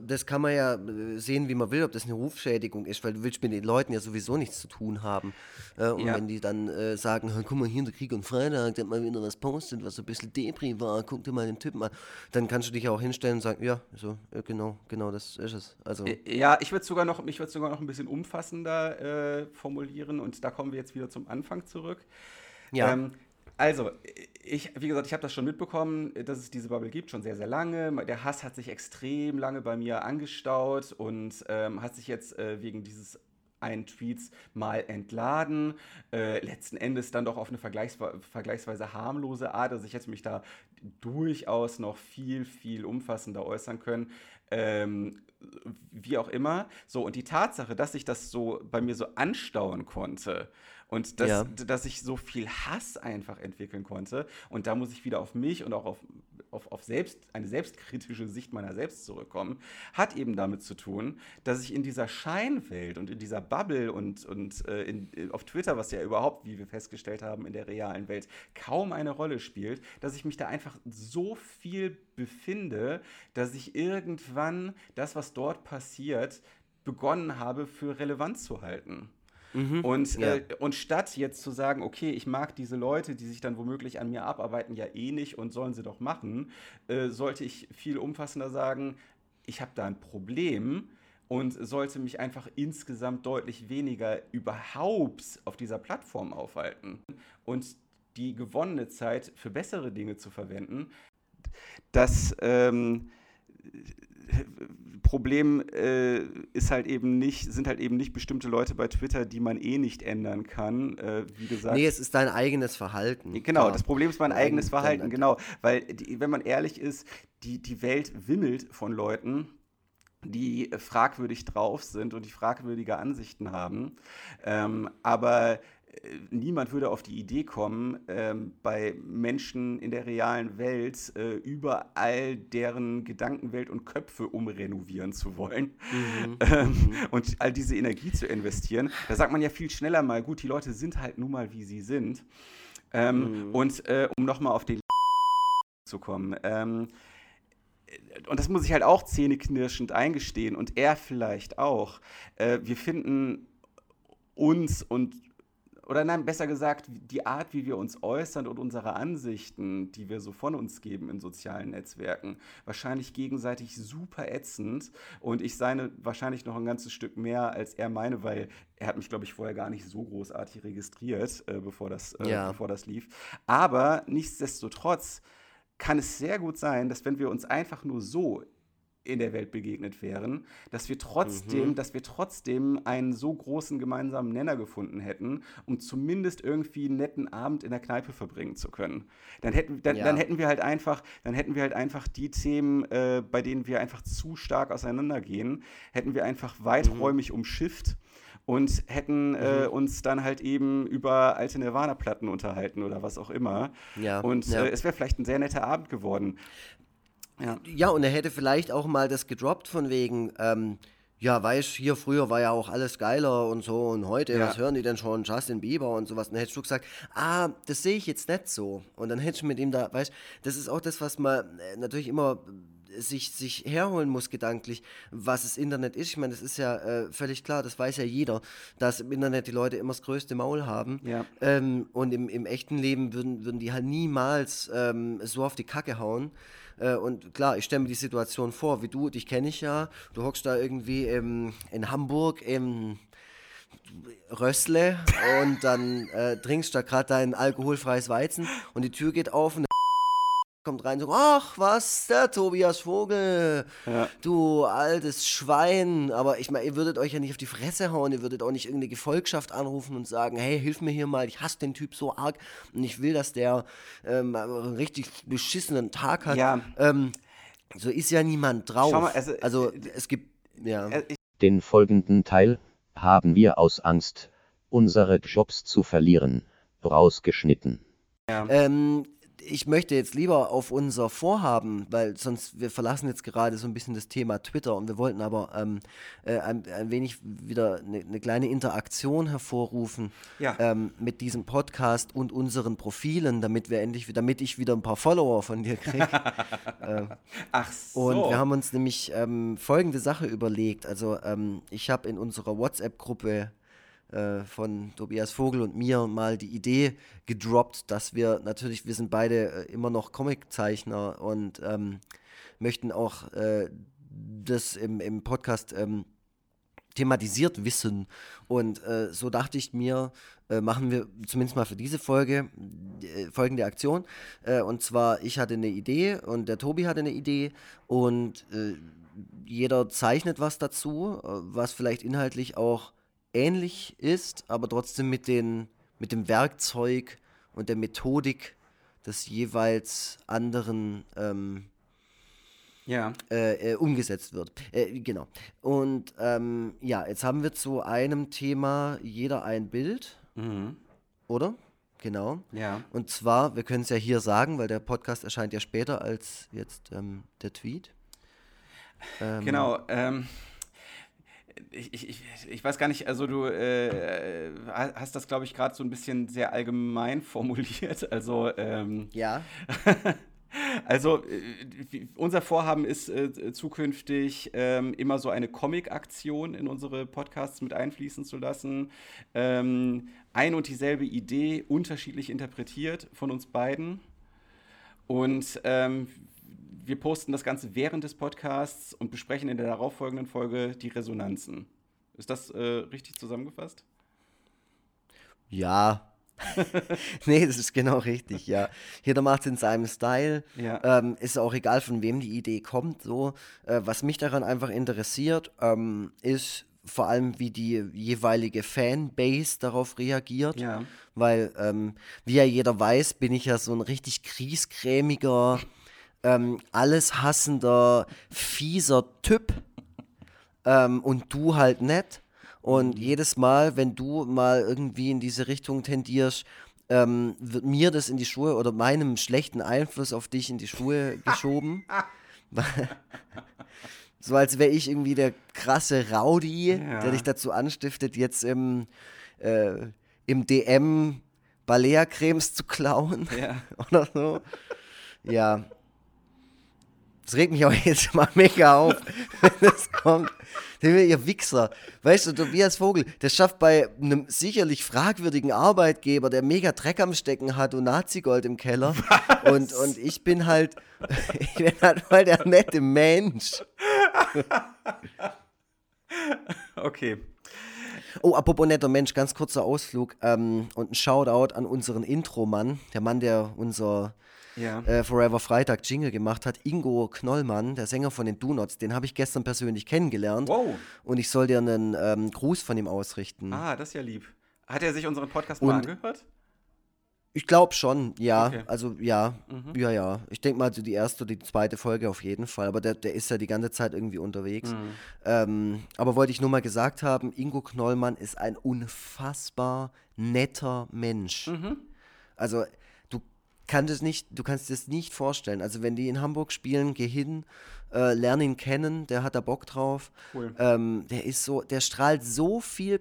das kann man ja äh, sehen, wie man will, ob das eine Rufschädigung ist, weil du willst mit den Leuten ja sowieso nichts zu tun haben. Äh, und ja. wenn die dann äh, sagen, guck mal hier in der Krieg und Freitag, der hat mal wieder was postet, was so ein bisschen Depri war, guck dir mal den Typen an, dann kannst du dich auch hinstellen und sagen, ja, so, genau, genau, das ist es. Also
ja, ich würde sogar noch, ich würde sogar noch ein bisschen umfassender äh, formulieren und da kommen wir jetzt wieder zum Anfang zurück. Ja. Ähm, also, ich, wie gesagt, ich habe das schon mitbekommen, dass es diese Bubble gibt, schon sehr, sehr lange. Der Hass hat sich extrem lange bei mir angestaut und ähm, hat sich jetzt äh, wegen dieses einen Tweets mal entladen. Äh, letzten Endes dann doch auf eine vergleichs vergleichsweise harmlose Art. Also ich hätte mich da durchaus noch viel, viel umfassender äußern können. Ähm, wie auch immer. So, und die Tatsache, dass ich das so bei mir so anstauen konnte, und dass, ja. dass ich so viel Hass einfach entwickeln konnte. Und da muss ich wieder auf mich und auch auf, auf, auf selbst, eine selbstkritische Sicht meiner selbst zurückkommen, hat eben damit zu tun, dass ich in dieser Scheinwelt und in dieser Bubble und, und äh, in, auf Twitter, was ja überhaupt, wie wir festgestellt haben, in der realen Welt kaum eine Rolle spielt, dass ich mich da einfach so viel befinde, dass ich irgendwann das, was dort passiert, begonnen habe, für relevant zu halten. Mhm, und, ja. äh, und statt jetzt zu sagen, okay, ich mag diese Leute, die sich dann womöglich an mir abarbeiten, ja eh nicht und sollen sie doch machen, äh, sollte ich viel umfassender sagen, ich habe da ein Problem und sollte mich einfach insgesamt deutlich weniger überhaupt auf dieser Plattform aufhalten und die gewonnene Zeit für bessere Dinge zu verwenden. Das ähm, Problem äh, ist halt eben nicht, sind halt eben nicht bestimmte Leute bei Twitter, die man eh nicht ändern kann. Äh, wie gesagt.
Nee, es ist dein eigenes Verhalten.
Genau, klar. das Problem ist mein Dein eigenes Verhalten, genau. Weil, die, wenn man ehrlich ist, die, die Welt wimmelt von Leuten, die fragwürdig drauf sind und die fragwürdige Ansichten haben. Ähm, aber niemand würde auf die Idee kommen, ähm, bei Menschen in der realen Welt äh, überall deren Gedankenwelt und Köpfe umrenovieren zu wollen mhm. ähm, mhm. und all diese Energie zu investieren. Da sagt man ja viel schneller mal, gut, die Leute sind halt nun mal, wie sie sind. Ähm, mhm. Und äh, um nochmal auf den zu kommen, ähm, und das muss ich halt auch zähneknirschend eingestehen und er vielleicht auch. Äh, wir finden uns und oder nein, besser gesagt, die Art, wie wir uns äußern und unsere Ansichten, die wir so von uns geben in sozialen Netzwerken, wahrscheinlich gegenseitig super ätzend. Und ich seine wahrscheinlich noch ein ganzes Stück mehr als er meine, weil er hat mich, glaube ich, vorher gar nicht so großartig registriert, äh, bevor, das, äh, ja. bevor das lief. Aber nichtsdestotrotz kann es sehr gut sein, dass wenn wir uns einfach nur so in der Welt begegnet wären, dass wir trotzdem, mhm. dass wir trotzdem einen so großen gemeinsamen Nenner gefunden hätten, um zumindest irgendwie einen netten Abend in der Kneipe verbringen zu können. Dann hätten, dann, ja. dann hätten wir halt einfach, dann hätten wir halt einfach die Themen, äh, bei denen wir einfach zu stark auseinandergehen, hätten wir einfach weiträumig mhm. umschifft und hätten äh, mhm. uns dann halt eben über alte Nirvana-Platten unterhalten oder was auch immer. Ja, und ja. Äh, es wäre vielleicht ein sehr netter Abend geworden.
Ja. ja, und er hätte vielleicht auch mal das gedroppt von wegen, ähm, ja, weißt hier früher war ja auch alles geiler und so und heute, ja. was hören die denn schon? Justin Bieber und sowas. Und dann hättest du gesagt, ah, das sehe ich jetzt nicht so. Und dann hättest du mit ihm da, weißt das ist auch das, was man äh, natürlich immer sich, sich herholen muss gedanklich, was das Internet ist. Ich meine, das ist ja äh, völlig klar, das weiß ja jeder, dass im Internet die Leute immer das größte Maul haben. Ja. Ähm, und im, im echten Leben würden, würden die halt niemals ähm, so auf die Kacke hauen. Äh, und klar, ich stelle mir die Situation vor, wie du, dich kenne ich ja, du hockst da irgendwie im, in Hamburg im Rössle und dann äh, trinkst da gerade dein alkoholfreies Weizen und die Tür geht auf und kommt rein so, ach was, der Tobias Vogel, ja. du altes Schwein. Aber ich meine, ihr würdet euch ja nicht auf die Fresse hauen, ihr würdet auch nicht irgendeine Gefolgschaft anrufen und sagen, hey, hilf mir hier mal, ich hasse den Typ so arg und ich will, dass der ähm, einen richtig beschissenen Tag hat. Ja. Ähm, so ist ja niemand drauf. Mal, also, also äh, es gibt, ja. Äh,
den folgenden Teil haben wir aus Angst, unsere Jobs zu verlieren, rausgeschnitten.
Ja. Ähm, ich möchte jetzt lieber auf unser Vorhaben, weil sonst, wir verlassen jetzt gerade so ein bisschen das Thema Twitter und wir wollten aber ähm, äh, ein, ein, wenig wieder eine, eine, kleine Interaktion hervorrufen ja. ähm, mit diesem Podcast und unseren Profilen, damit wir endlich, damit ich wieder ein paar Follower von dir kriege. äh, Ach so. Und wir haben uns nämlich ähm, folgende Sache überlegt. Also ähm, ich habe in unserer WhatsApp-Gruppe äh, von Tobias Vogel und mir mal die Idee gedroppt, dass wir natürlich, wir sind beide äh, immer noch Comiczeichner und ähm, möchten auch äh, das im, im Podcast ähm, thematisiert wissen. Und äh, so dachte ich mir, äh, machen wir zumindest mal für diese Folge äh, folgende Aktion. Äh, und zwar, ich hatte eine Idee und der Tobi hatte eine Idee und jeder zeichnet was dazu, was vielleicht inhaltlich auch ähnlich ist, aber trotzdem mit, den, mit dem Werkzeug und der Methodik des jeweils anderen ähm, ja. Äh, äh, umgesetzt wird. Äh, genau. Und ähm, ja, jetzt haben wir zu einem Thema jeder ein Bild, mhm. oder? Genau. Ja. Und zwar, wir können es ja hier sagen, weil der Podcast erscheint ja später als jetzt ähm, der Tweet.
Ähm, genau. Ich, ich, ich weiß gar nicht, also du äh, hast das, glaube ich, gerade so ein bisschen sehr allgemein formuliert. Also ähm, ja. Also äh, unser Vorhaben ist äh, zukünftig ähm, immer so eine Comic-Aktion in unsere Podcasts mit einfließen zu lassen. Ähm, ein und dieselbe Idee unterschiedlich interpretiert von uns beiden. Und ähm, wir posten das Ganze während des Podcasts und besprechen in der darauffolgenden Folge die Resonanzen. Ist das äh, richtig zusammengefasst?
Ja. nee, das ist genau richtig, ja. Jeder macht es in seinem Style. Ja. Ähm, ist auch egal, von wem die Idee kommt. So. Äh, was mich daran einfach interessiert, ähm, ist vor allem, wie die jeweilige Fanbase darauf reagiert. Ja. Weil, ähm, wie ja jeder weiß, bin ich ja so ein richtig kriesgrämiger ähm, alles hassender, fieser Typ ähm, und du halt nicht. Und mhm. jedes Mal, wenn du mal irgendwie in diese Richtung tendierst, ähm, wird mir das in die Schuhe oder meinem schlechten Einfluss auf dich in die Schuhe geschoben. so als wäre ich irgendwie der krasse Rowdy, ja. der dich dazu anstiftet, jetzt im, äh, im DM Balea-Cremes zu klauen ja. oder so. Ja, das regt mich auch jetzt mal mega auf, wenn das kommt. Ihr Wichser. Weißt du, Tobias Vogel, der schafft bei einem sicherlich fragwürdigen Arbeitgeber, der mega Dreck am Stecken hat und Nazi-Gold im Keller. Und, und ich bin halt, ich bin halt voll der nette Mensch.
okay.
Oh, apropos netter Mensch, ganz kurzer Ausflug ähm, und ein Shoutout an unseren Intro-Mann, der Mann, der unser ja. äh, Forever Freitag Jingle gemacht hat. Ingo Knollmann, der Sänger von den Donuts, den habe ich gestern persönlich kennengelernt. Wow. Und ich soll dir einen ähm, Gruß von ihm ausrichten.
Ah, das ist ja lieb. Hat er sich unseren Podcast und mal angehört?
Ich glaube schon, ja. Okay. Also ja, mhm. ja, ja. Ich denke mal, die erste oder die zweite Folge auf jeden Fall. Aber der, der ist ja die ganze Zeit irgendwie unterwegs. Mhm. Ähm, aber wollte ich nur mal gesagt haben, Ingo Knollmann ist ein unfassbar netter Mensch. Mhm. Also kann das nicht, du kannst dir das nicht vorstellen. Also wenn die in Hamburg spielen, geh hin, äh, lern ihn kennen, der hat da Bock drauf. Cool. Ähm, der ist so, der strahlt so viel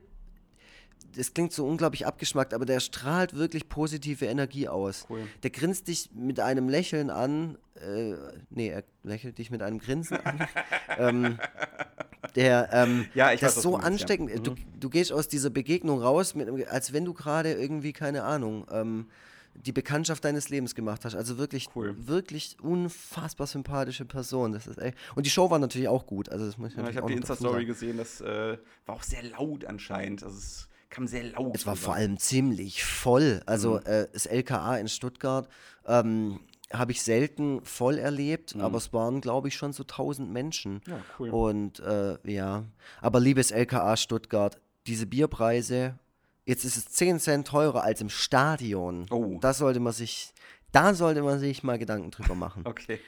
das klingt so unglaublich abgeschmackt, aber der strahlt wirklich positive Energie aus. Cool. Der grinst dich mit einem Lächeln an. Äh, nee, er lächelt dich mit einem Grinsen an. ähm, der, ähm, ja, ich das ist so ansteckend. Ja. Mhm. Du, du gehst aus dieser Begegnung raus, mit, als wenn du gerade irgendwie, keine Ahnung, ähm, die Bekanntschaft deines Lebens gemacht hast. Also wirklich, cool. wirklich unfassbar sympathische Person. Das ist echt. Und die Show war natürlich auch gut. Also das muss ich
ja, ich habe die Insta-Story gesehen, das äh, war auch sehr laut anscheinend. Also es kam sehr laut.
Es war rüber. vor allem ziemlich voll. Also mhm. äh, das LKA in Stuttgart ähm, habe ich selten voll erlebt, mhm. aber es waren, glaube ich, schon so 1000 Menschen. Ja, cool. Und äh, ja, aber liebes LKA Stuttgart, diese Bierpreise, jetzt ist es 10 Cent teurer als im Stadion. Oh. Da sollte man sich, da sollte man sich mal Gedanken drüber machen.
okay.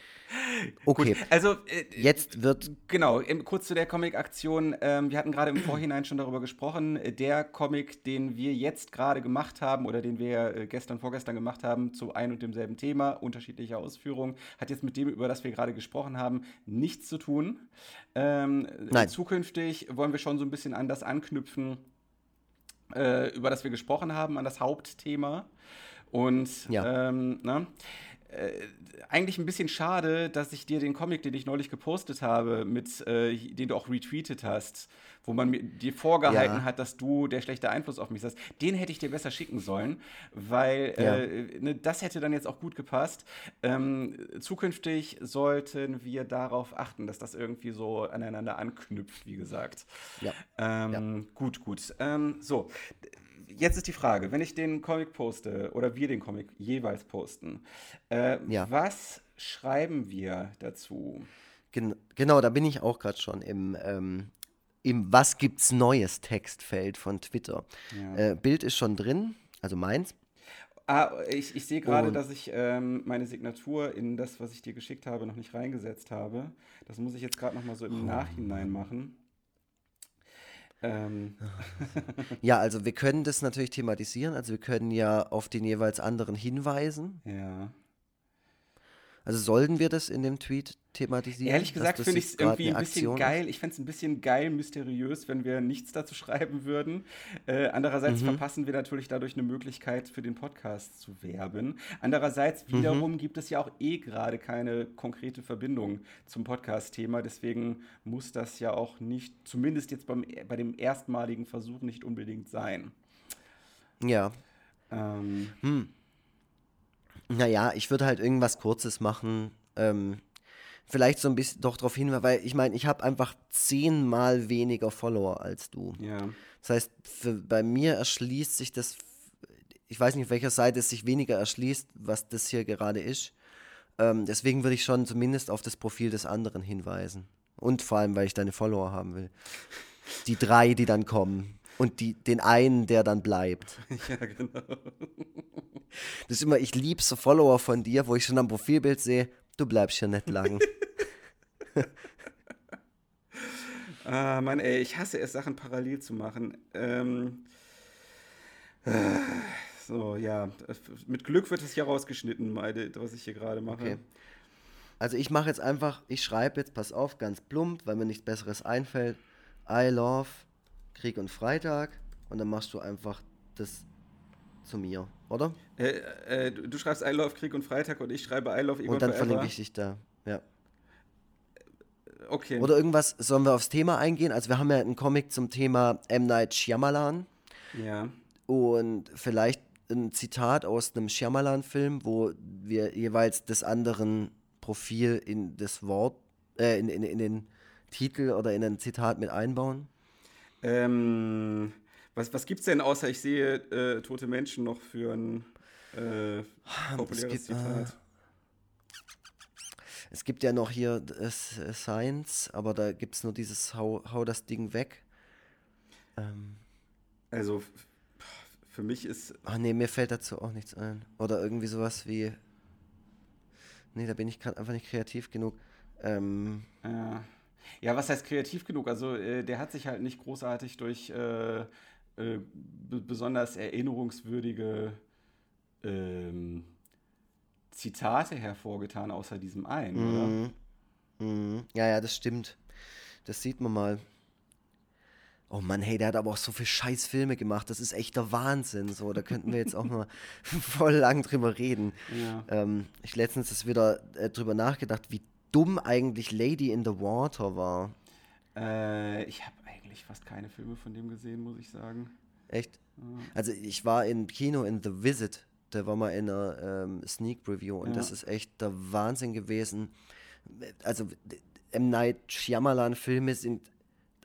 Okay. Gut, also äh, jetzt wird
genau kurz zu der Comic-Aktion. Ähm, wir hatten gerade im Vorhinein schon darüber gesprochen. Der Comic, den wir jetzt gerade gemacht haben oder den wir äh, gestern, vorgestern gemacht haben, zu ein und demselben Thema, unterschiedliche Ausführungen, hat jetzt mit dem, über das wir gerade gesprochen haben, nichts zu tun. Ähm, Nein. Zukünftig wollen wir schon so ein bisschen an das anknüpfen, äh, über das wir gesprochen haben, an das Hauptthema. Und ja. ähm, ne? Äh, eigentlich ein bisschen schade, dass ich dir den Comic, den ich neulich gepostet habe, mit, äh, den du auch retweetet hast, wo man mir, dir vorgehalten ja. hat, dass du der schlechte Einfluss auf mich hast, den hätte ich dir besser schicken sollen, weil ja. äh, ne, das hätte dann jetzt auch gut gepasst. Ähm, zukünftig sollten wir darauf achten, dass das irgendwie so aneinander anknüpft, wie gesagt. Ja. Ähm, gut, gut. Ähm, so jetzt ist die Frage, wenn ich den Comic poste oder wir den Comic jeweils posten, äh, ja. was schreiben wir dazu?
Gen genau, da bin ich auch gerade schon im, ähm, im Was gibt's Neues Textfeld von Twitter. Ja. Äh, Bild ist schon drin, also meins.
Ah, ich, ich sehe gerade, dass ich ähm, meine Signatur in das, was ich dir geschickt habe, noch nicht reingesetzt habe. Das muss ich jetzt gerade noch mal so im oh. Nachhinein machen.
Ähm. Ja, also wir können das natürlich thematisieren. Also wir können ja auf den jeweils anderen hinweisen.
Ja.
Also sollten wir das in dem Tweet thematisieren?
Ehrlich gesagt finde ich es irgendwie ein bisschen geil. Ich fände es ein bisschen geil, mysteriös, wenn wir nichts dazu schreiben würden. Äh, andererseits mhm. verpassen wir natürlich dadurch eine Möglichkeit für den Podcast zu werben. Andererseits mhm. wiederum mhm. gibt es ja auch eh gerade keine konkrete Verbindung zum Podcast-Thema. Deswegen muss das ja auch nicht, zumindest jetzt beim, bei dem erstmaligen Versuch, nicht unbedingt sein.
Ja. Ähm. Hm. Naja, ich würde halt irgendwas Kurzes machen. Ähm, vielleicht so ein bisschen doch darauf hin, weil ich meine, ich habe einfach zehnmal weniger Follower als du.
Ja.
Das heißt, für, bei mir erschließt sich das, ich weiß nicht, auf welcher Seite es sich weniger erschließt, was das hier gerade ist. Ähm, deswegen würde ich schon zumindest auf das Profil des anderen hinweisen. Und vor allem, weil ich deine Follower haben will. Die drei, die dann kommen. Und die, den einen, der dann bleibt. Ja, genau. Das ist immer, ich liebe so Follower von dir, wo ich schon am Profilbild sehe, du bleibst hier nicht lang.
ah, Mann, ey, ich hasse es, Sachen parallel zu machen. Ähm, äh, so, ja. Mit Glück wird es hier rausgeschnitten, meine, was ich hier gerade mache. Okay.
Also ich mache jetzt einfach, ich schreibe jetzt, pass auf, ganz plump, weil mir nichts Besseres einfällt. I love Krieg und Freitag. Und dann machst du einfach das zu mir, oder?
Äh, äh, du, schreibst I love Krieg und Freitag und ich schreibe I love
Egon Und dann verlinke ich dich da, ja.
Okay.
Oder irgendwas, sollen wir aufs Thema eingehen? Also wir haben ja einen Comic zum Thema M. Night Shyamalan.
Ja.
Und vielleicht ein Zitat aus einem Shyamalan-Film, wo wir jeweils des anderen Profil in das Wort, äh, in, in, in den Titel oder in ein Zitat mit einbauen?
Ähm, was, was gibt es denn außer ich sehe äh, tote Menschen noch für ein äh, populäres gibt, Zitat? Äh,
es gibt ja noch hier äh, Science, aber da gibt es nur dieses hau, hau das Ding weg.
Ähm. Also für mich ist.
Ach nee, mir fällt dazu auch nichts ein. Oder irgendwie sowas wie. Nee, da bin ich gerade einfach nicht kreativ genug. Ähm,
ja. Ja, was heißt kreativ genug? Also äh, der hat sich halt nicht großartig durch äh, äh, besonders erinnerungswürdige ähm, Zitate hervorgetan, außer diesem einen, mhm. oder?
Mhm. Ja, ja, das stimmt. Das sieht man mal. Oh Mann, hey, der hat aber auch so viele scheiß Filme gemacht. Das ist echt der Wahnsinn. So, da könnten wir jetzt auch mal voll lang drüber reden. Ja. Ähm, ich letztens ist wieder äh, drüber nachgedacht, wie dumm eigentlich Lady in the Water war.
Äh, ich habe eigentlich fast keine Filme von dem gesehen, muss ich sagen.
Echt? Also ich war im Kino in The Visit. Da war mal in einer ähm, Sneak Review und ja. das ist echt der Wahnsinn gewesen. Also M. Night Shyamalan Filme sind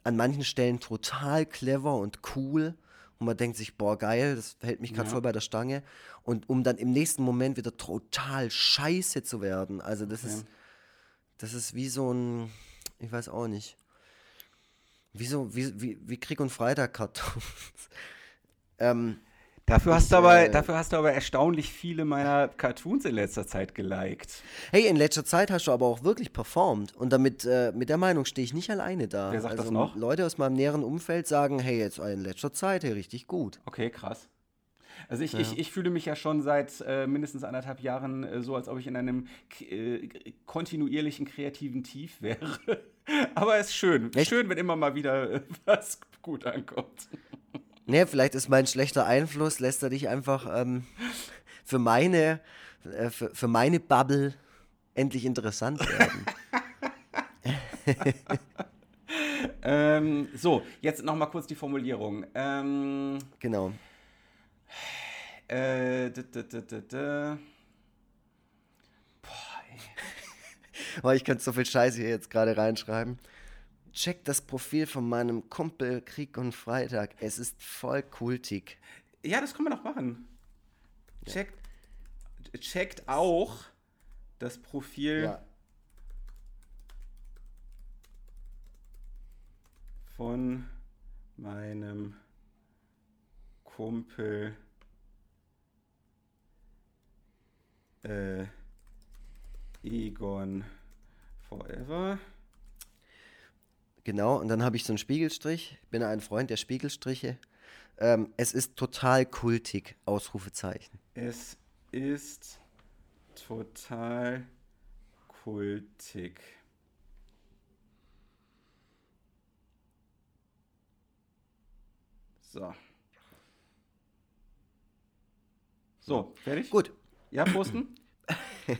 an manchen Stellen total clever und cool. Und man denkt sich, boah, geil, das hält mich gerade ja. voll bei der Stange. Und um dann im nächsten Moment wieder total scheiße zu werden. Also das okay. ist, das ist wie so ein, ich weiß auch nicht. Wie so, wie, wie, wie Krieg und Freitag Kartons.
ähm, Dafür hast, du aber, äh, dafür hast du aber erstaunlich viele meiner Cartoons in letzter Zeit geliked.
Hey, in letzter Zeit hast du aber auch wirklich performt. Und damit, äh, mit der Meinung stehe ich nicht alleine da.
Wer sagt also, das noch?
Leute aus meinem näheren Umfeld sagen, hey, jetzt in letzter Zeit, hey, richtig gut.
Okay, krass. Also ich, ja. ich, ich fühle mich ja schon seit äh, mindestens anderthalb Jahren äh, so, als ob ich in einem äh, kontinuierlichen kreativen Tief wäre. aber es ist schön. Echt? Schön, wenn immer mal wieder äh, was gut ankommt.
Nee, vielleicht ist mein schlechter Einfluss, lässt er dich einfach ähm, für, meine, äh, für, für meine Bubble endlich interessant werden.
ähm, so, jetzt nochmal kurz die Formulierung. Ähm,
genau.
Äh, d -d -d
Boah, ey. oh, ich könnte so viel Scheiße hier jetzt gerade reinschreiben checkt das Profil von meinem Kumpel Krieg und Freitag. Es ist voll kultig.
Ja, das können wir doch machen. Checkt, checkt auch das Profil ja. von meinem Kumpel äh, Egon Forever.
Genau, und dann habe ich so einen Spiegelstrich. Ich bin ein Freund der Spiegelstriche. Ähm, es ist total kultig, Ausrufezeichen.
Es ist total kultig. So. So, fertig?
Gut.
Ja, posten?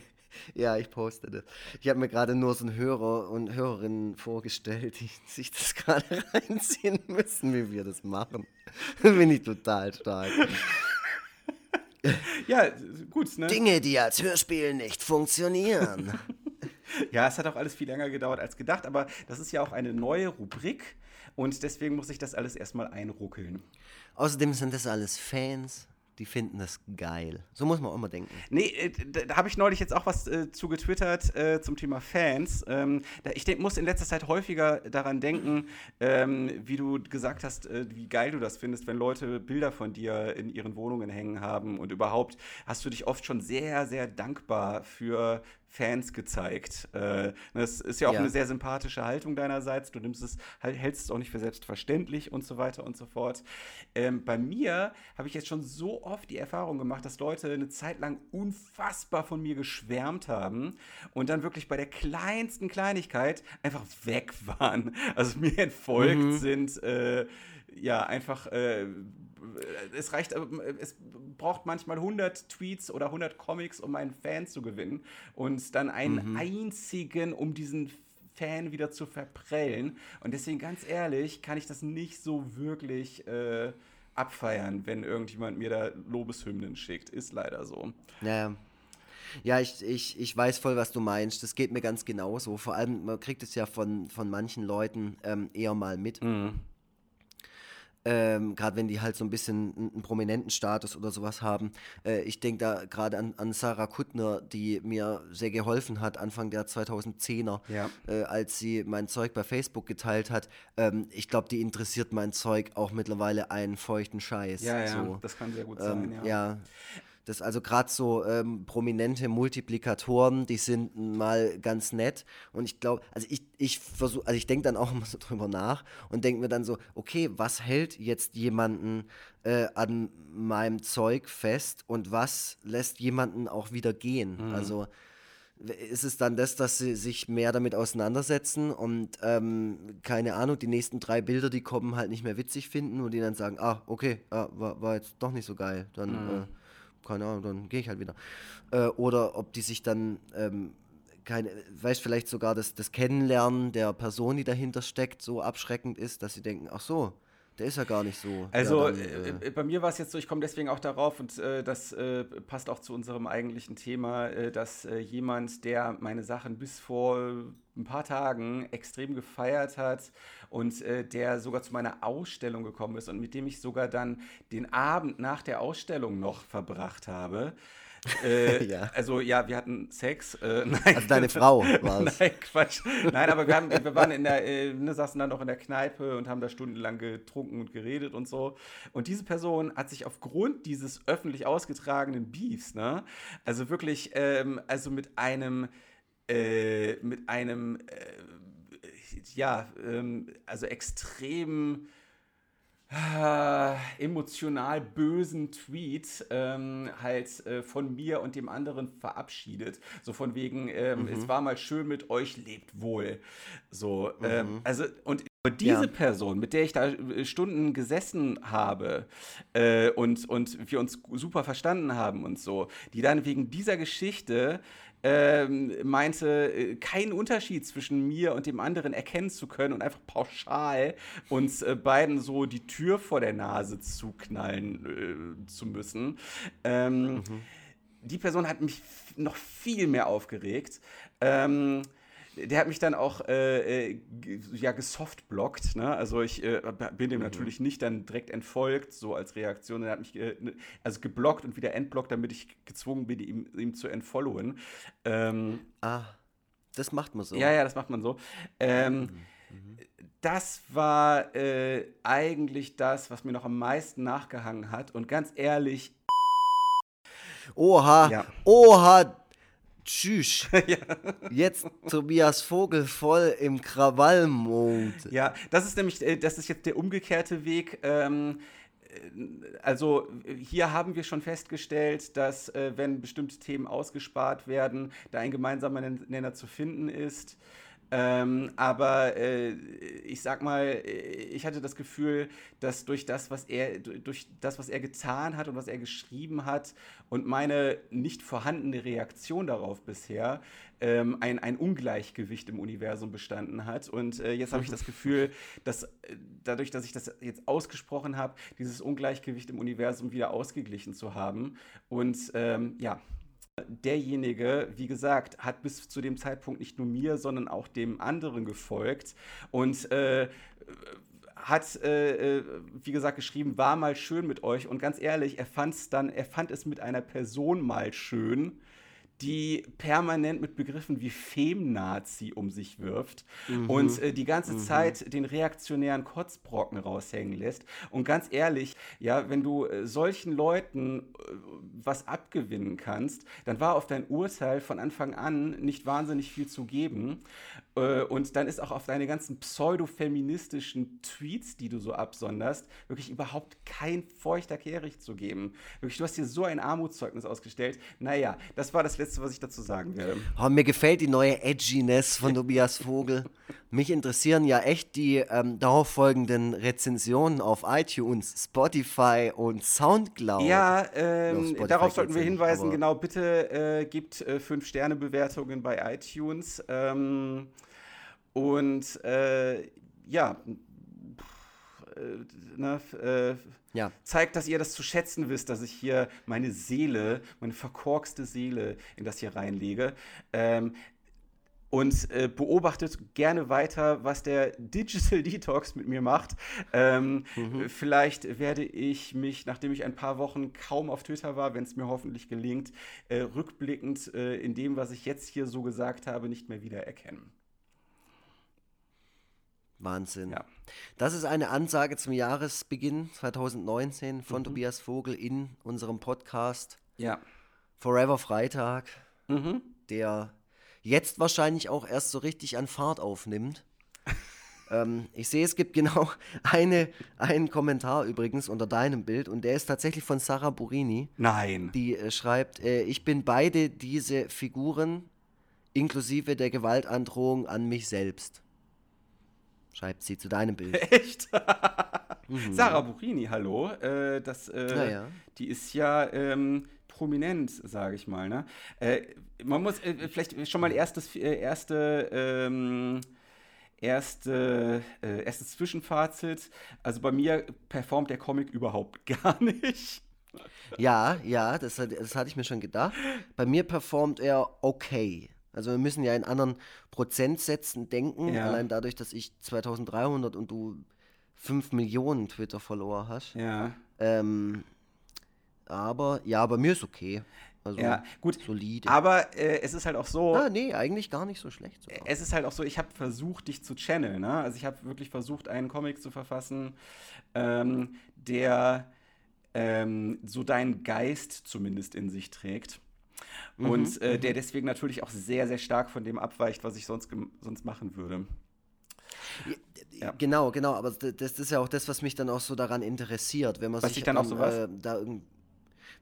Ja, ich poste das. Ich habe mir gerade nur so einen Hörer und Hörerinnen vorgestellt, die sich das gerade reinziehen müssen, wie wir das machen. Bin ich total stark.
ja, gut, ne?
Dinge, die als Hörspiel nicht funktionieren.
ja, es hat auch alles viel länger gedauert als gedacht, aber das ist ja auch eine neue Rubrik und deswegen muss ich das alles erstmal einruckeln.
Außerdem sind das alles Fans die finden das geil. So muss man auch mal denken.
Nee, äh, da, habe ich neulich jetzt auch was äh, zu getwittert äh, zum Thema Fans. Ähm, ich denk, muss in letzter Zeit häufiger daran denken, ähm, wie du gesagt hast, äh, wie geil du das findest, wenn Leute Bilder von dir in ihren Wohnungen hängen haben und überhaupt hast du dich oft schon sehr, sehr dankbar für Fans gezeigt. Äh, das ist ja auch ja. eine sehr sympathische Haltung deinerseits. Du nimmst es, halt, hältst es auch nicht für selbstverständlich und so weiter und so fort. Ähm, bei mir habe ich jetzt schon so oft die Erfahrung gemacht, dass Leute eine Zeit lang unfassbar von mir geschwärmt haben und dann wirklich bei der kleinsten Kleinigkeit einfach weg waren. Also mir entfolgt mhm. sind. Äh, ja, einfach, äh, es reicht, äh, es braucht manchmal 100 Tweets oder 100 Comics, um einen Fan zu gewinnen und dann einen mhm. einzigen, um diesen Fan wieder zu verprellen. Und deswegen, ganz ehrlich, kann ich das nicht so wirklich äh, abfeiern, wenn irgendjemand mir da Lobeshymnen schickt. Ist leider so.
Ja, ja, ich, ich, ich weiß voll, was du meinst. Das geht mir ganz genauso. Vor allem, man kriegt es ja von, von manchen Leuten ähm, eher mal mit. Mhm. Ähm, gerade wenn die halt so ein bisschen einen prominenten Status oder sowas haben. Äh, ich denke da gerade an, an Sarah Kuttner, die mir sehr geholfen hat, Anfang der 2010er, ja. äh, als sie mein Zeug bei Facebook geteilt hat. Ähm, ich glaube, die interessiert mein Zeug auch mittlerweile einen feuchten Scheiß.
Ja, ja, so. das kann sehr gut
ähm,
sein.
ja. ja Das also gerade so ähm, prominente Multiplikatoren, die sind mal ganz nett. Und ich glaube, also ich, ich versuche, also ich denke dann auch immer so drüber nach und denke mir dann so, okay, was hält jetzt jemanden äh, an meinem Zeug fest und was lässt jemanden auch wieder gehen? Mhm. Also ist es dann das, dass sie sich mehr damit auseinandersetzen und ähm, keine Ahnung, die nächsten drei Bilder, die kommen, halt nicht mehr witzig finden und die dann sagen, ah, okay, ah, war, war jetzt doch nicht so geil, dann, mhm. äh, keine Ahnung, dann gehe ich halt wieder. Äh, oder ob die sich dann, ähm, keine, weißt vielleicht sogar das, das Kennenlernen der Person, die dahinter steckt, so abschreckend ist, dass sie denken, ach so, der ist ja gar nicht so.
Also ja, dann, äh, äh, bei mir war es jetzt so, ich komme deswegen auch darauf und äh, das äh, passt auch zu unserem eigentlichen Thema, äh, dass äh, jemand, der meine Sachen bis vor ein paar Tagen extrem gefeiert hat und der sogar zu meiner Ausstellung gekommen ist und mit dem ich sogar dann den Abend nach der Ausstellung noch verbracht habe, äh, ja. Also ja, wir hatten Sex.
Äh, nein. Also deine Frau war
es. Nein, Quatsch. Nein, aber wir, haben, wir waren in der, äh, ne, saßen dann noch in der Kneipe und haben da stundenlang getrunken und geredet und so. Und diese Person hat sich aufgrund dieses öffentlich ausgetragenen Beefs, ne, also wirklich, ähm, also mit einem, äh, mit einem, äh, ja, ähm, also extrem äh, emotional bösen Tweet ähm, halt äh, von mir und dem anderen verabschiedet. So von wegen, ähm, mhm. es war mal schön mit euch, lebt wohl. So, ähm, mhm. ähm, also und diese ja. Person, mit der ich da äh, Stunden gesessen habe äh, und, und wir uns super verstanden haben und so, die dann wegen dieser Geschichte ähm, meinte, äh, keinen Unterschied zwischen mir und dem anderen erkennen zu können und einfach pauschal uns äh, beiden so die Tür vor der Nase zuknallen äh, zu müssen. Ähm, mhm. Die Person hat mich noch viel mehr aufgeregt. Ähm, der hat mich dann auch äh, äh ja, gesoftblockt. Ne? Also ich äh, bin dem mhm. natürlich nicht dann direkt entfolgt, so als Reaktion. Er hat mich äh, ne, also geblockt und wieder entblockt, damit ich gezwungen bin, ihm, ihm zu entfollowen. Ähm,
ah, das macht man so.
Ja, ja, das macht man so. Ähm, mhm. mhm. Das war äh, eigentlich das, was mir noch am meisten nachgehangen hat. Und ganz ehrlich,
Oha, ja. oha, Tschüss. ja. Jetzt Tobias Vogel voll im Krawallmode.
Ja, das ist nämlich, äh, das ist jetzt der umgekehrte Weg. Ähm, äh, also hier haben wir schon festgestellt, dass äh, wenn bestimmte Themen ausgespart werden, da ein gemeinsamer Nenner zu finden ist. Ähm, aber äh, ich sag mal, äh, ich hatte das Gefühl, dass durch das, was er, durch das, was er getan hat und was er geschrieben hat und meine nicht vorhandene Reaktion darauf bisher, ähm, ein, ein Ungleichgewicht im Universum bestanden hat. Und äh, jetzt habe ich das Gefühl, dass äh, dadurch, dass ich das jetzt ausgesprochen habe, dieses Ungleichgewicht im Universum wieder ausgeglichen zu haben. Und ähm, ja, derjenige, wie gesagt, hat bis zu dem Zeitpunkt nicht nur mir, sondern auch dem anderen gefolgt und äh, hat, äh, äh, wie gesagt, geschrieben, war mal schön mit euch. Und ganz ehrlich, er fand es dann, er fand es mit einer Person mal schön die permanent mit Begriffen wie Femnazi um sich wirft mhm. und äh, die ganze mhm. Zeit den reaktionären Kotzbrocken raushängen lässt. Und ganz ehrlich, ja, wenn du äh, solchen Leuten äh, was abgewinnen kannst, dann war auf dein Urteil von Anfang an nicht wahnsinnig viel zu geben. Äh, und dann ist auch auf deine ganzen pseudo-feministischen Tweets, die du so absonderst, wirklich überhaupt kein feuchter Kehricht zu geben. Wirklich, du hast dir so ein Armutszeugnis ausgestellt. Naja, das war das Letzte, was ich dazu sagen werde.
Oh, mir gefällt die neue Edginess von Tobias Vogel. Mich interessieren ja echt die ähm, darauf folgenden Rezensionen auf iTunes, Spotify und Soundcloud.
Ja, ähm, darauf sollten wir hinweisen. Genau, bitte äh, gebt äh, 5-Sterne-Bewertungen bei iTunes. Ähm, und äh, ja, äh, ne, äh, ja. zeigt, dass ihr das zu schätzen wisst, dass ich hier meine Seele, meine verkorkste Seele in das hier reinlege. Ähm, und äh, beobachtet gerne weiter, was der Digital Detox mit mir macht. Ähm, mhm. Vielleicht werde ich mich, nachdem ich ein paar Wochen kaum auf Twitter war, wenn es mir hoffentlich gelingt, äh, rückblickend äh, in dem, was ich jetzt hier so gesagt habe, nicht mehr wiedererkennen.
Wahnsinn. Ja. Das ist eine Ansage zum Jahresbeginn 2019 von mhm. Tobias Vogel in unserem Podcast.
Ja.
Forever Freitag,
Mhm.
der jetzt wahrscheinlich auch erst so richtig an Fahrt aufnimmt. ähm, ich sehe, es gibt genau eine, einen Kommentar übrigens unter deinem Bild und der ist tatsächlich von Sarah Burini.
Nein.
Die äh, schreibt, äh, ich bin beide diese Figuren inklusive der Gewaltandrohung an mich selbst. Schreibt sie zu deinem Bild.
Echt? Sarah Burini, hallo. Äh, das, äh,
Mhm. Ja, ja.
Die ist ja ähm, prominent, sage ich mal. Ne? Äh, man muss äh, vielleicht schon mal erstes, äh, erste, ähm, erste, äh, erstes Zwischenfazit. Also bei mir performt der Comic überhaupt gar nicht.
Ja, ja, das, das hatte ich mir schon gedacht. Bei mir performt er okay. Also wir müssen ja in anderen Prozentsätzen denken,
Ja.
allein dadurch, dass ich 2300 und du 5 Millionen Twitter-Follower hast.
Ja.
Ähm, aber ja, bei mir ist okay. Also
Ja, gut.
solide.
Aber äh, es ist halt auch so.
ah, nee, eigentlich gar nicht so schlecht. Sogar.
Es ist halt auch so, ich habe versucht, dich zu channeln. Ne? Also ich habe wirklich versucht, einen Comic zu verfassen, ähm, der ähm, so deinen Geist zumindest in sich trägt. Und äh, der deswegen natürlich auch sehr, sehr stark von dem abweicht, was ich sonst, sonst machen würde. Ja.
Genau, genau, aber das ist ja auch das, was mich dann auch so daran interessiert, wenn man
Was
sich
dann auch so was?
äh, da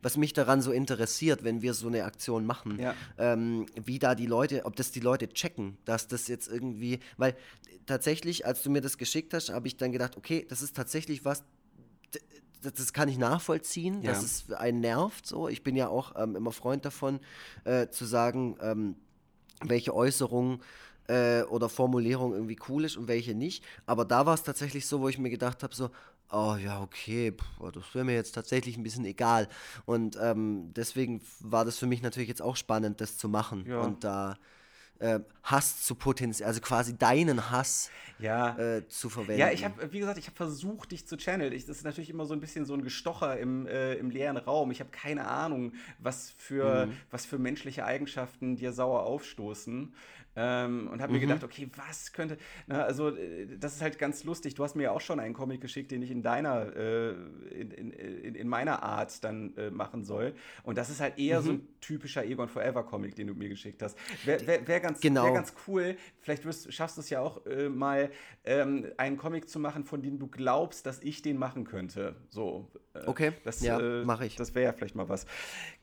was mich daran so interessiert, wenn wir so eine Aktion machen,
Ja.
ähm, wie da die Leute, ob das die Leute checken, dass das jetzt irgendwie, weil tatsächlich, als du mir das geschickt hast, habe ich dann gedacht, okay, das ist tatsächlich was, das, das kann ich nachvollziehen, dass
Ja.
es einen nervt. So, ich bin ja auch ähm, immer Freund davon, äh, zu sagen, ähm, welche Äußerung äh, oder Formulierung irgendwie cool ist und welche nicht. Aber da war es tatsächlich so, wo ich mir gedacht habe, so, oh ja, okay, pff, das wäre mir jetzt tatsächlich ein bisschen egal. Und ähm, deswegen war das für mich natürlich jetzt auch spannend, das zu machen
Ja.
und da äh, Hass zu potenzieren, also quasi deinen Hass
Ja.
äh, zu verwenden.
Ja, ich habe, wie gesagt, ich habe versucht, dich zu channeln. Ich, das ist natürlich immer so ein bisschen so ein Gestocher im, äh, im leeren Raum. Ich habe keine Ahnung, was für,
Mhm.
was für menschliche Eigenschaften dir sauer aufstoßen. Ähm, und
Mhm.
habe mir gedacht, okay, was könnte. Na, also, äh, das ist halt ganz lustig. Du hast mir ja auch schon einen Comic geschickt, den ich in deiner, äh, in, in, in, in meiner Art dann äh, machen soll. Und das ist halt eher
Mhm.
so ein typischer Egon Forever Comic, den du mir geschickt hast. Wäre wär, wär ganz,
Genau.
wär ganz cool. Vielleicht wirst, schaffst du es ja auch äh, mal, ähm, einen Comic zu machen, von dem du glaubst, dass ich den machen könnte. So. Äh,
Okay,
das,
ja,
äh,
mach ich.
Das wäre ja vielleicht mal was.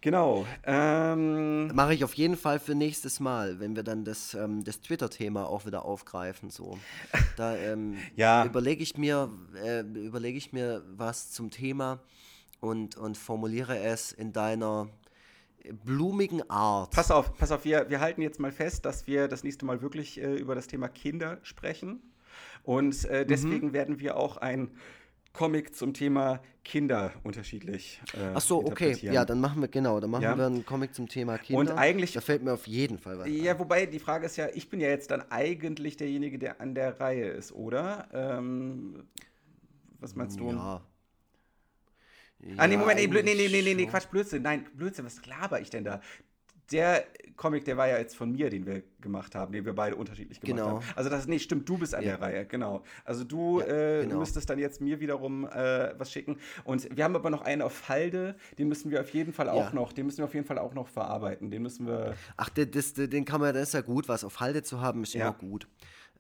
Genau. Ähm,
Mache ich auf jeden Fall für nächstes Mal, wenn wir dann das, ähm, das Twitter-Thema auch wieder aufgreifen. So. Da ähm,
Ja.
überlege ich, mir, äh, überleg ich mir was zum Thema und, und formuliere es in deiner blumigen Art.
pass auf, pass auf, wir, wir halten jetzt mal fest, dass wir das nächste Mal wirklich äh, über das Thema Kinder sprechen. Und äh,
Mhm. deswegen
deswegen werden wir auch ein Comic zum Thema Kinder unterschiedlich. Äh,
Ach so, okay. Ja, dann machen wir genau, dann machen
Ja.
wir einen Comic zum Thema Kinder.
Und eigentlich-
da fällt mir auf jeden Fall was.
Ja, wobei die Frage ist ja, ich bin ja jetzt dann eigentlich derjenige, der an der Reihe ist, oder? Ähm, was meinst du?
Ja.
Ah, nee, Moment, nee, blöd, nee, nee, nee, nee. Quatsch, Blödsinn. Nein, Blödsinn, was laber ich denn da? Der Comic, der war ja jetzt von mir, den wir gemacht haben, den wir beide unterschiedlich gemacht
Genau.
haben. Also das, nee, stimmt, du bist an
Ja.
der Reihe, genau. Also du
Ja,
äh,
genau.
müsstest dann jetzt mir wiederum äh, was schicken. Und wir haben aber noch einen auf Halde, den müssen wir auf jeden Fall auch
Ja.
noch, den müssen wir auf jeden Fall auch noch verarbeiten. Den müssen wir.
Ach, das, das, den kann man, das ist ja gut, was auf Halde zu haben, ist
Ja.
immer gut.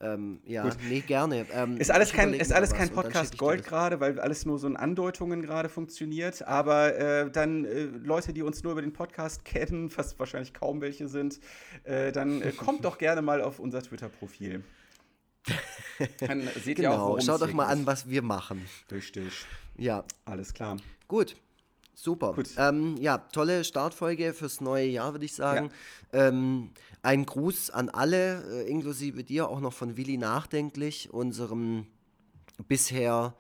Ähm, ja,
Gut.
nee, gerne. Ähm,
Ist alles kein, ist alles kein Podcast Gold gerade, weil alles nur so in Andeutungen gerade funktioniert. Aber äh, dann äh, Leute, die uns nur über den Podcast kennen, was wahrscheinlich kaum welche sind, äh, dann äh, kommt doch gerne mal auf unser Twitter-Profil. Dann seht ihr auch,
Genau, schaut
hier
mal an, was wir machen.
Richtig.
Ja,
Alles klar.
gut. Super. Ähm, ja, tolle Startfolge fürs neue Jahr, würde ich sagen. Ähm, ein Gruß an alle, äh, inklusive dir, auch noch von Willi Nachdenklich, unserem bisher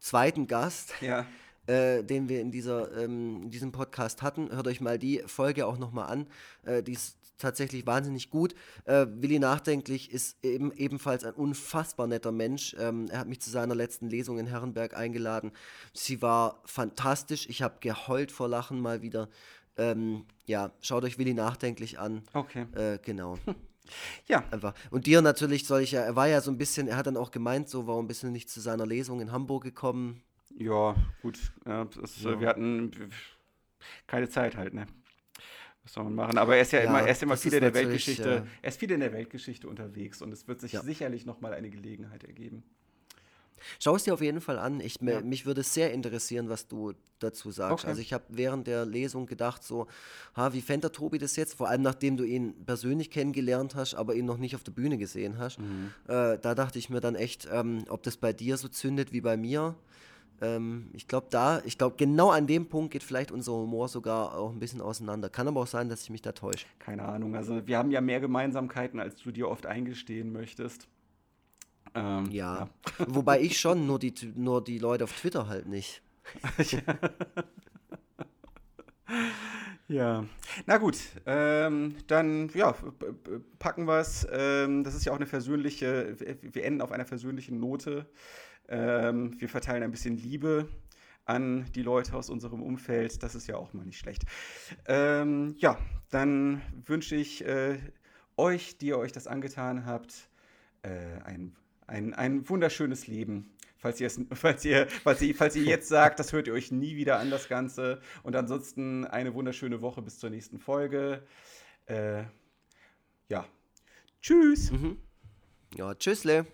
zweiten Gast.
Ja.
äh, den wir in, dieser, ähm, in diesem Podcast hatten. Hört euch mal die Folge auch nochmal an. Äh, die ist tatsächlich wahnsinnig gut. Äh, Willi Nachdenklich ist eben, ebenfalls ein unfassbar netter Mensch. Ähm, er hat mich zu seiner letzten Lesung in Herrenberg eingeladen. Sie war fantastisch. Ich habe geheult vor Lachen mal wieder. Ähm, ja, schaut euch Willi Nachdenklich an.
Okay.
Äh, genau.
Ja.
Einfach. Und dir natürlich soll ich ja, er war ja so ein bisschen, er hat dann auch gemeint, so warum bist du nicht zu seiner Lesung in Hamburg gekommen?
Ja, gut. Ja, das, äh, Wir hatten. keine Zeit halt, ne? Was soll man machen? Aber er ist ja, ja immer, er ist immer viel in der Weltgeschichte, äh, er ist viel in der Weltgeschichte unterwegs und es wird sich ja. sicherlich nochmal eine Gelegenheit ergeben.
Schau es dir auf jeden Fall an. Ich, ja. Mich würde sehr interessieren, was du dazu sagst. Okay. Also ich habe während der Lesung gedacht, so, ha, wie fände der Tobi das jetzt? Vor allem nachdem du ihn persönlich kennengelernt hast, aber ihn noch nicht auf der Bühne gesehen hast. Mhm. Äh, da dachte ich mir dann echt, ähm, ob das bei dir so zündet wie bei mir. Ähm, ich glaube, da, ich glaube, genau an dem Punkt geht vielleicht unser Humor sogar auch ein bisschen auseinander. Kann aber auch sein, dass ich mich da täusche.
Keine Ahnung. Also wir haben ja mehr Gemeinsamkeiten, als du dir oft eingestehen möchtest.
Ähm, ja. ja. Wobei ich schon, nur die, nur die Leute auf Twitter halt nicht.
ja. Na gut, ähm, dann ja, packen wir es. Ähm, das ist ja auch eine versöhnliche, wir enden auf einer versöhnlichen Note. Ähm, wir verteilen ein bisschen Liebe an die Leute aus unserem Umfeld. Das ist ja auch mal nicht schlecht. Ähm, ja, dann wünsche ich äh, euch, die ihr euch das angetan habt, äh, ein ein, ein wunderschönes Leben. Falls ihr, falls, ihr, falls, ihr, falls ihr jetzt sagt, das hört ihr euch nie wieder an, das Ganze. Und ansonsten eine wunderschöne Woche bis zur nächsten Folge. Äh, ja. Tschüss. Mhm.
Ja, tschüssle.